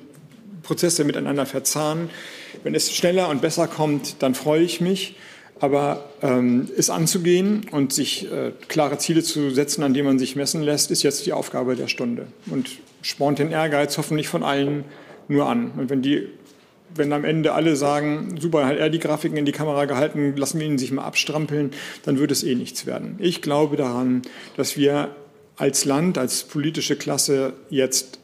Prozesse miteinander verzahnen. Wenn es schneller und besser kommt, dann freue ich mich. Aber ähm, es anzugehen und sich äh, klare Ziele zu setzen, an denen man sich messen lässt, ist jetzt die Aufgabe der Stunde und spornt den Ehrgeiz hoffentlich von allen nur an. Und wenn die wenn am Ende alle sagen, super, hat er die Grafiken in die Kamera gehalten, lassen wir ihn sich mal abstrampeln, dann wird es eh nichts werden. Ich glaube daran, dass wir als Land, als politische Klasse jetzt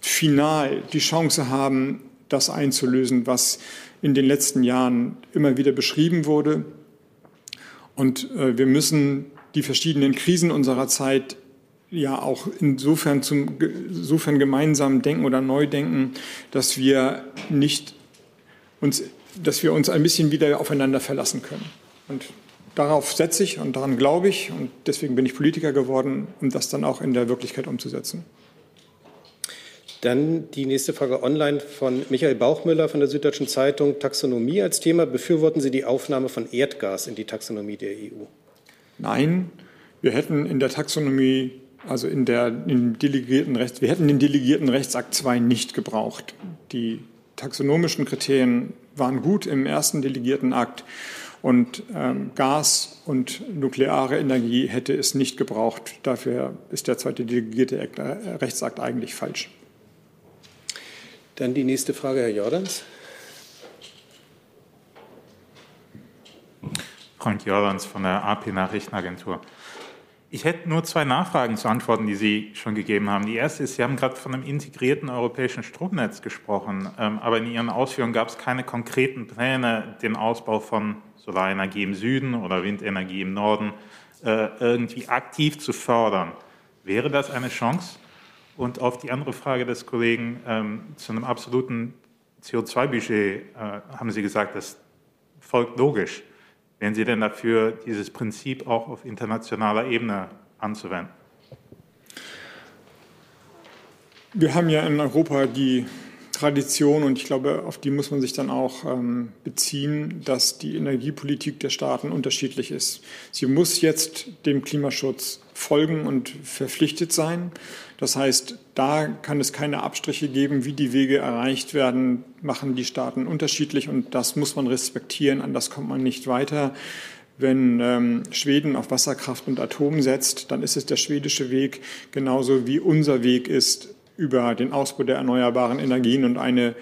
final die Chance haben, das einzulösen, was in den letzten Jahren immer wieder beschrieben wurde. Und äh, wir müssen die verschiedenen Krisen unserer Zeit ja auch insofern, zum, insofern gemeinsam denken oder neu denken, dass wir nicht uns, dass wir uns ein bisschen wieder aufeinander verlassen können. Und darauf setze ich und daran glaube ich und deswegen bin ich Politiker geworden, um das dann auch in der Wirklichkeit umzusetzen. Dann die nächste Frage online von Michael Bauchmüller von der Süddeutschen Zeitung. Taxonomie als Thema. Befürworten Sie die Aufnahme von Erdgas in die Taxonomie der EU? Nein, wir hätten in der Taxonomie also in der in delegierten Rechts, wir hätten den delegierten Rechtsakt 2 nicht gebraucht. Die taxonomischen Kriterien waren gut im ersten delegierten Akt und ähm, Gas und nukleare Energie hätte es nicht gebraucht. Dafür ist der zweite delegierte Rechtsakt eigentlich falsch. Dann die nächste Frage, Herr Jordans. Frank Jordans von der AP Nachrichtenagentur. Ich hätte nur zwei Nachfragen zu antworten, die Sie schon gegeben haben. Die erste ist, Sie haben gerade von einem integrierten europäischen Stromnetz gesprochen, ähm, aber in Ihren Ausführungen gab es keine konkreten Pläne, den Ausbau von Solarenergie im Süden oder Windenergie im Norden äh, irgendwie aktiv zu fördern. Wäre das eine Chance? Und auf die andere Frage des Kollegen ähm, zu einem absoluten CO2-Budget äh, haben Sie gesagt, das folgt logisch. Wären Sie denn dafür, dieses Prinzip auch auf internationaler Ebene anzuwenden? Wir haben ja in Europa die Tradition, und ich glaube, auf die muss man sich dann auch ähm, beziehen, dass die Energiepolitik der Staaten unterschiedlich ist. Sie muss jetzt dem Klimaschutz folgen und verpflichtet sein. Das heißt, da kann es keine Abstriche geben, wie die Wege erreicht werden, machen die Staaten unterschiedlich und das muss man respektieren, anders kommt man nicht weiter. Wenn ähm, Schweden auf Wasserkraft und Atom setzt, dann ist es der schwedische Weg, genauso wie unser Weg ist, über den Ausbau der erneuerbaren Energien und eine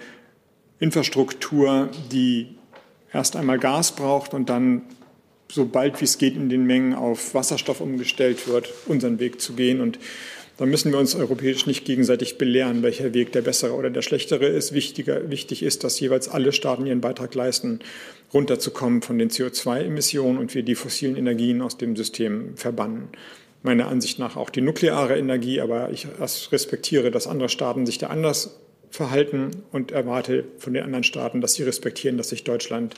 Infrastruktur, die erst einmal Gas braucht und dann so bald wie es geht in den Mengen auf Wasserstoff umgestellt wird, unseren Weg zu gehen. Und da müssen wir uns europäisch nicht gegenseitig belehren, welcher Weg der bessere oder der schlechtere ist. Wichtiger, wichtig ist, dass jeweils alle Staaten ihren Beitrag leisten, runterzukommen von den CO2-Emissionen und wir die fossilen Energien aus dem System verbannen meiner Ansicht nach auch die nukleare Energie, aber ich respektiere, dass andere Staaten sich da anders verhalten und erwarte von den anderen Staaten, dass sie respektieren, dass sich Deutschland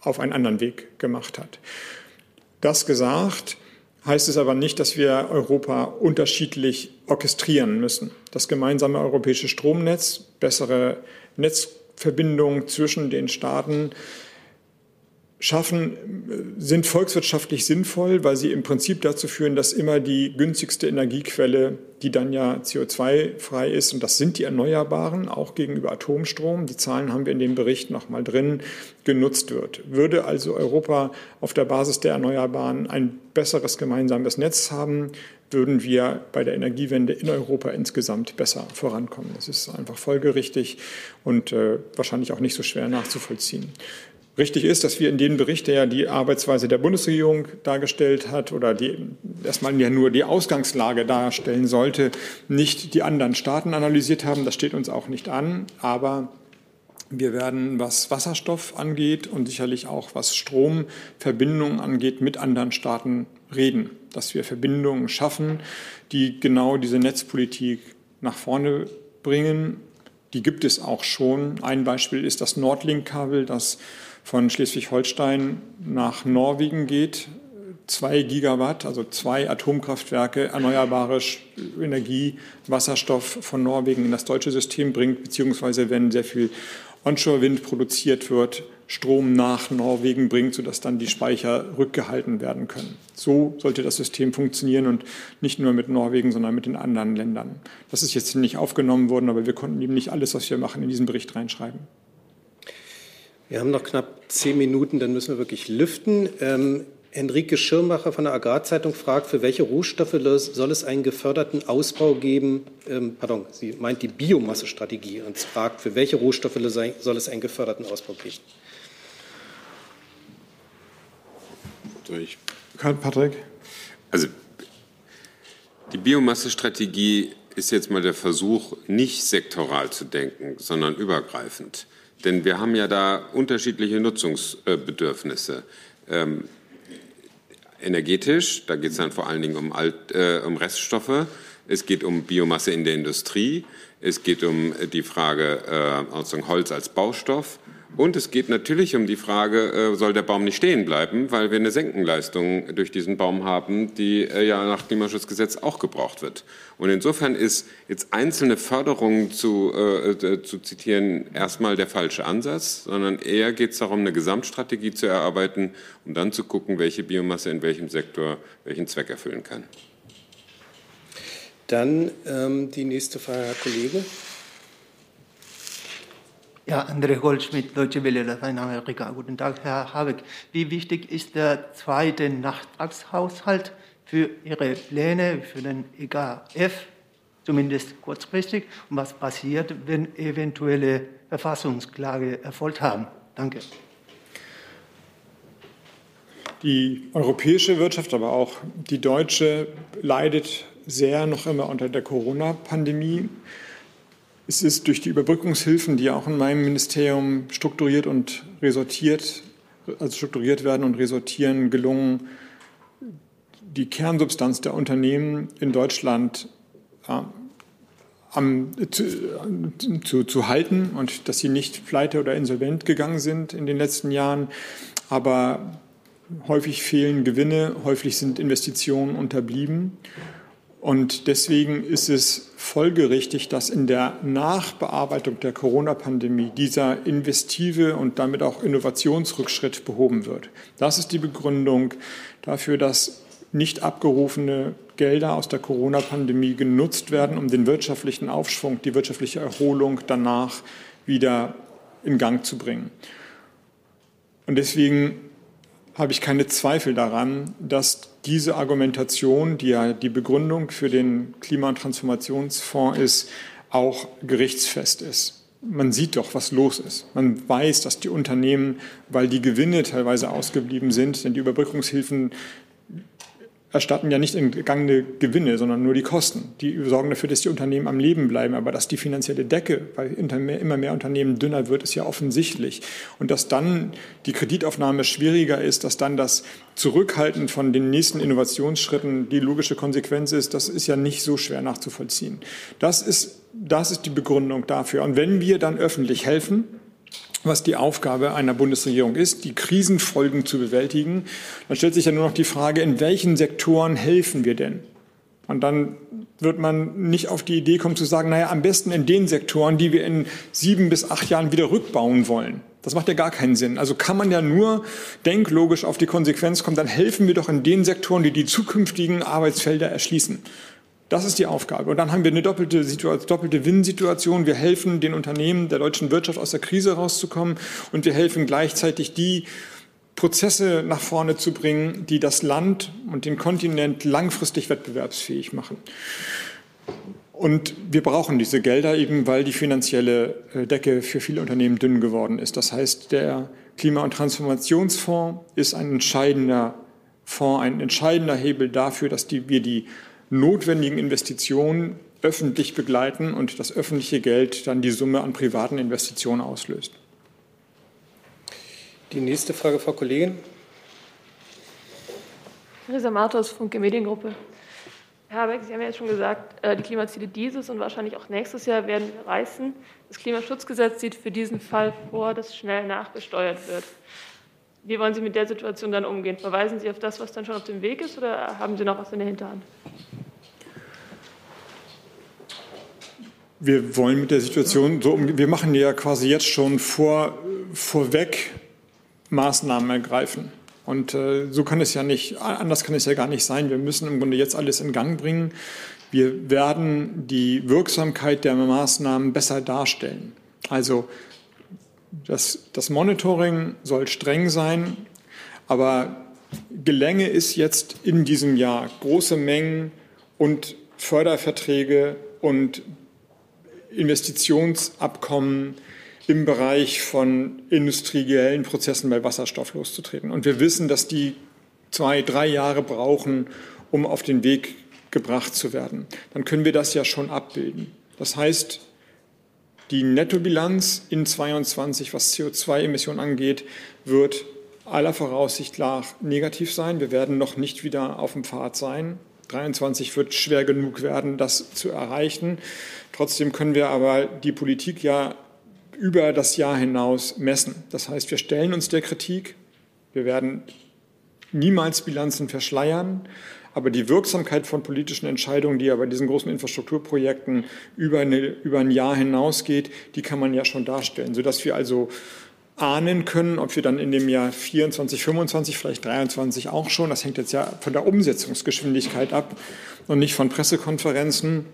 auf einen anderen Weg gemacht hat. Das gesagt, heißt es aber nicht, dass wir Europa unterschiedlich orchestrieren müssen. Das gemeinsame europäische Stromnetz, bessere Netzverbindungen zwischen den Staaten, schaffen, sind volkswirtschaftlich sinnvoll, weil sie im Prinzip dazu führen, dass immer die günstigste Energiequelle, die dann ja CO2-frei ist, und das sind die Erneuerbaren, auch gegenüber Atomstrom, die Zahlen haben wir in dem Bericht noch mal drin, genutzt wird. Würde also Europa auf der Basis der Erneuerbaren ein besseres gemeinsames Netz haben, würden wir bei der Energiewende in Europa insgesamt besser vorankommen. Das ist einfach folgerichtig und äh, wahrscheinlich auch nicht so schwer nachzuvollziehen. Richtig ist, dass wir in dem Bericht, der ja die Arbeitsweise der Bundesregierung dargestellt hat oder die erstmal ja nur die Ausgangslage darstellen sollte, nicht die anderen Staaten analysiert haben. Das steht uns auch nicht an. Aber wir werden, was Wasserstoff angeht und sicherlich auch was Stromverbindungen angeht, mit anderen Staaten reden, dass wir Verbindungen schaffen, die genau diese Netzpolitik nach vorne bringen. Die gibt es auch schon. Ein Beispiel ist das Nordlink-Kabel, das von Schleswig-Holstein nach Norwegen geht. Zwei Gigawatt, also zwei Atomkraftwerke, erneuerbare Energie, Wasserstoff von Norwegen in das deutsche System bringt, beziehungsweise wenn sehr viel Onshore-Wind produziert wird, Strom nach Norwegen bringt, sodass dann die Speicher rückgehalten werden können. So sollte das System funktionieren und nicht nur mit Norwegen, sondern mit den anderen Ländern. Das ist jetzt nicht aufgenommen worden, aber wir konnten eben nicht alles, was wir machen, in diesen Bericht reinschreiben. Wir haben noch knapp zehn Minuten, dann müssen wir wirklich lüften. Ähm, Henrike Schirmacher von der Agrarzeitung fragt, für welche Rohstoffe soll es einen geförderten Ausbau geben? Ähm, pardon, sie meint die Biomassestrategie und fragt, für welche Rohstoffe soll es einen geförderten Ausbau geben? Durch. Patrick? Also die Biomassestrategie ist jetzt mal der Versuch, nicht sektoral zu denken, sondern übergreifend. Denn wir haben ja da unterschiedliche Nutzungsbedürfnisse. Ähm, energetisch, da geht es dann vor allen Dingen um, Alt, äh, um Reststoffe. Es geht um Biomasse in der Industrie. Es geht um die Frage äh, Holz als Baustoff. Und es geht natürlich um die Frage, äh, soll der Baum nicht stehen bleiben, weil wir eine Senkenleistung durch diesen Baum haben, die äh, ja nach Klimaschutzgesetz auch gebraucht wird. Und insofern ist jetzt einzelne Förderungen zu, äh, zu zitieren erstmal der falsche Ansatz, sondern eher geht es darum, eine Gesamtstrategie zu erarbeiten, um dann zu gucken, welche Biomasse in welchem Sektor welchen Zweck erfüllen kann. Dann ähm, die nächste Frage, Herr Kollege. Ja, André Goldschmidt, Deutsche Welle, mein Name ist Rika. Guten Tag, Herr Habeck. Wie wichtig ist der zweite Nachtragshaushalt für Ihre Pläne für den EGF, zumindest kurzfristig? Und was passiert, wenn eventuelle Verfassungsklage erfolgt haben? Danke. Die europäische Wirtschaft, aber auch die deutsche leidet sehr noch immer unter der Corona-Pandemie. Es ist durch die Überbrückungshilfen, die auch in meinem Ministerium strukturiert und resortiert, also strukturiert werden und resortieren, gelungen, die Kernsubstanz der Unternehmen in Deutschland äh, am, zu, zu, zu, halten und dass sie nicht pleite oder insolvent gegangen sind in den letzten Jahren. Aber häufig fehlen Gewinne, häufig sind Investitionen unterblieben. Und deswegen ist es folgerichtig, dass in der Nachbearbeitung der Corona-Pandemie dieser investive und damit auch Innovationsrückschritt behoben wird. Das ist die Begründung dafür, dass nicht abgerufene Gelder aus der Corona-Pandemie genutzt werden, um den wirtschaftlichen Aufschwung, die wirtschaftliche Erholung danach wieder in Gang zu bringen. Und deswegen habe ich keine Zweifel daran, dass diese Argumentation, die ja die Begründung für den Klima- und Transformationsfonds ist, auch gerichtsfest ist. Man sieht doch, was los ist. Man weiß, dass die Unternehmen, weil die Gewinne teilweise ausgeblieben sind, denn die Überbrückungshilfen erstatten ja nicht entgangene Gewinne, sondern nur die Kosten. Die sorgen dafür, dass die Unternehmen am Leben bleiben. Aber dass die finanzielle Decke weil immer mehr Unternehmen dünner wird, ist ja offensichtlich. Und dass dann die Kreditaufnahme schwieriger ist, dass dann das Zurückhalten von den nächsten Innovationsschritten die logische Konsequenz ist, das ist ja nicht so schwer nachzuvollziehen. Das ist, das ist die Begründung dafür. Und wenn wir dann öffentlich helfen, was die Aufgabe einer Bundesregierung ist, die Krisenfolgen zu bewältigen. Dann stellt sich ja nur noch die Frage, in welchen Sektoren helfen wir denn? Und dann wird man nicht auf die Idee kommen zu sagen, naja, am besten in den Sektoren, die wir in sieben bis acht Jahren wieder rückbauen wollen. Das macht ja gar keinen Sinn. Also kann man ja nur denklogisch auf die Konsequenz kommen, dann helfen wir doch in den Sektoren, die die zukünftigen Arbeitsfelder erschließen. Das ist die Aufgabe. Und dann haben wir eine doppelte, doppelte Win-Situation. Wir helfen den Unternehmen der deutschen Wirtschaft aus der Krise rauszukommen und wir helfen gleichzeitig die Prozesse nach vorne zu bringen, die das Land und den Kontinent langfristig wettbewerbsfähig machen. Und wir brauchen diese Gelder eben, weil die finanzielle äh, Decke für viele Unternehmen dünn geworden ist. Das heißt, der Klima- und Transformationsfonds ist ein entscheidender Fonds, ein entscheidender Hebel dafür, dass die, wir die notwendigen Investitionen öffentlich begleiten und das öffentliche Geld dann die Summe an privaten Investitionen auslöst. Die nächste Frage, Frau Kollegin. Theresa Martos, Funke Mediengruppe. Herr Habeck, Sie haben ja jetzt schon gesagt, äh, die Klimaziele dieses und wahrscheinlich auch nächstes Jahr werden wir reißen. Das Klimaschutzgesetz sieht für diesen Fall vor, dass schnell nachgesteuert wird. Wie wollen Sie mit der Situation dann umgehen? Verweisen Sie auf das, was dann schon auf dem Weg ist, oder haben Sie noch was in der Hinterhand? Wir wollen mit der Situation so umgehen. Wir machen ja quasi jetzt schon vor, vorweg Maßnahmen ergreifen. Und äh, so kann es ja nicht, anders kann es ja gar nicht sein. Wir müssen im Grunde jetzt alles in Gang bringen. Wir werden die Wirksamkeit der Maßnahmen besser darstellen. Also das, das Monitoring soll streng sein, aber gelänge es jetzt in diesem Jahr große Mengen und Förderverträge und Investitionsabkommen im Bereich von industriellen Prozessen bei Wasserstoff loszutreten. Und wir wissen, dass die zwei, drei Jahre brauchen, um auf den Weg gebracht zu werden. Dann können wir das ja schon abbilden. Das heißt, die Nettobilanz in 22, was CO2-Emissionen angeht, wird aller Voraussicht nach negativ sein. Wir werden noch nicht wieder auf dem Pfad sein. 23 wird schwer genug werden, das zu erreichen. Trotzdem können wir aber die Politik ja über das Jahr hinaus messen. Das heißt, wir stellen uns der Kritik. Wir werden niemals Bilanzen verschleiern. Aber die Wirksamkeit von politischen Entscheidungen, die ja bei diesen großen Infrastrukturprojekten über, eine, über ein Jahr hinausgeht, die kann man ja schon darstellen, sodass wir also ahnen können, ob wir dann in dem Jahr 24, 25, vielleicht 23 auch schon, das hängt jetzt ja von der Umsetzungsgeschwindigkeit ab und nicht von Pressekonferenzen,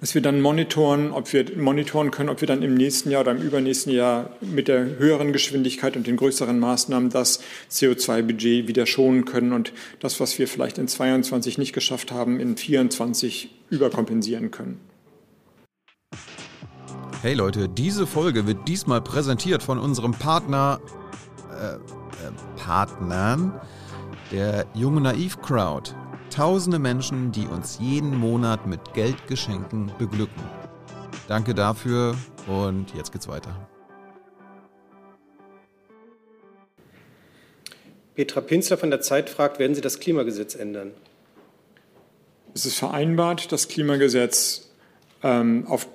dass wir dann monitoren, ob wir monitoren können, ob wir dann im nächsten Jahr oder im übernächsten Jahr mit der höheren Geschwindigkeit und den größeren Maßnahmen das CO2-Budget wieder schonen können und das, was wir vielleicht in 22 nicht geschafft haben, in 24 überkompensieren können. Hey Leute, diese Folge wird diesmal präsentiert von unserem Partner. Äh, äh, Partnern, der Junge Naiv Crowd. Tausende Menschen, die uns jeden Monat mit Geldgeschenken beglücken. Danke dafür und jetzt geht's weiter. Petra Pinzler von der Zeit fragt, werden Sie das Klimagesetz ändern? Es ist vereinbart, das Klimagesetz ähm, auf,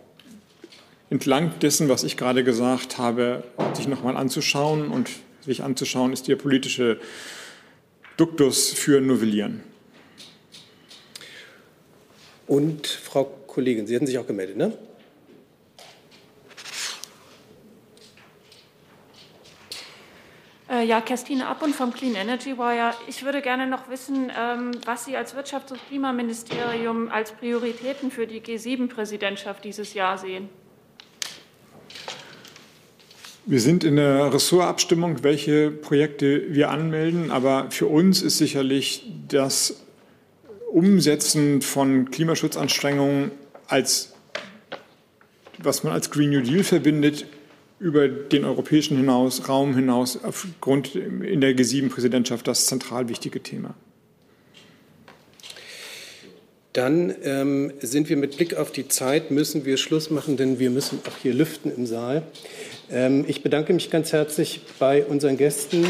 entlang dessen, was ich gerade gesagt habe, sich nochmal anzuschauen. Und sich anzuschauen ist der politische Duktus für Novellieren. Und Frau Kollegin, Sie hatten sich auch gemeldet, ne? Äh, ja, Kerstine Appund vom Clean Energy Wire. Ich würde gerne noch wissen, ähm, was Sie als Wirtschafts- und Klimaministerium als Prioritäten für die G7-Präsidentschaft dieses Jahr sehen. Wir sind in der Ressortabstimmung, welche Projekte wir anmelden. Aber für uns ist sicherlich das Umsetzen von Klimaschutzanstrengungen als was man als Green New Deal verbindet, über den europäischen hinaus, Raum hinaus aufgrund in der G7-Präsidentschaft das zentral wichtige Thema. Dann ähm, sind wir mit Blick auf die Zeit, müssen wir Schluss machen, denn wir müssen auch hier lüften im Saal. Ähm, ich bedanke mich ganz herzlich bei unseren Gästen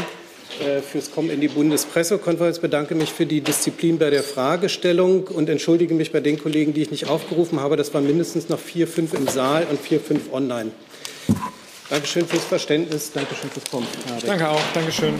fürs Kommen in die Bundespressekonferenz, bedanke mich für die Disziplin bei der Fragestellung und entschuldige mich bei den Kollegen, die ich nicht aufgerufen habe. Das waren mindestens noch vier, fünf im Saal und vier, fünf online. Dankeschön fürs Verständnis. Dankeschön fürs Kommen. Danke auch. Dankeschön.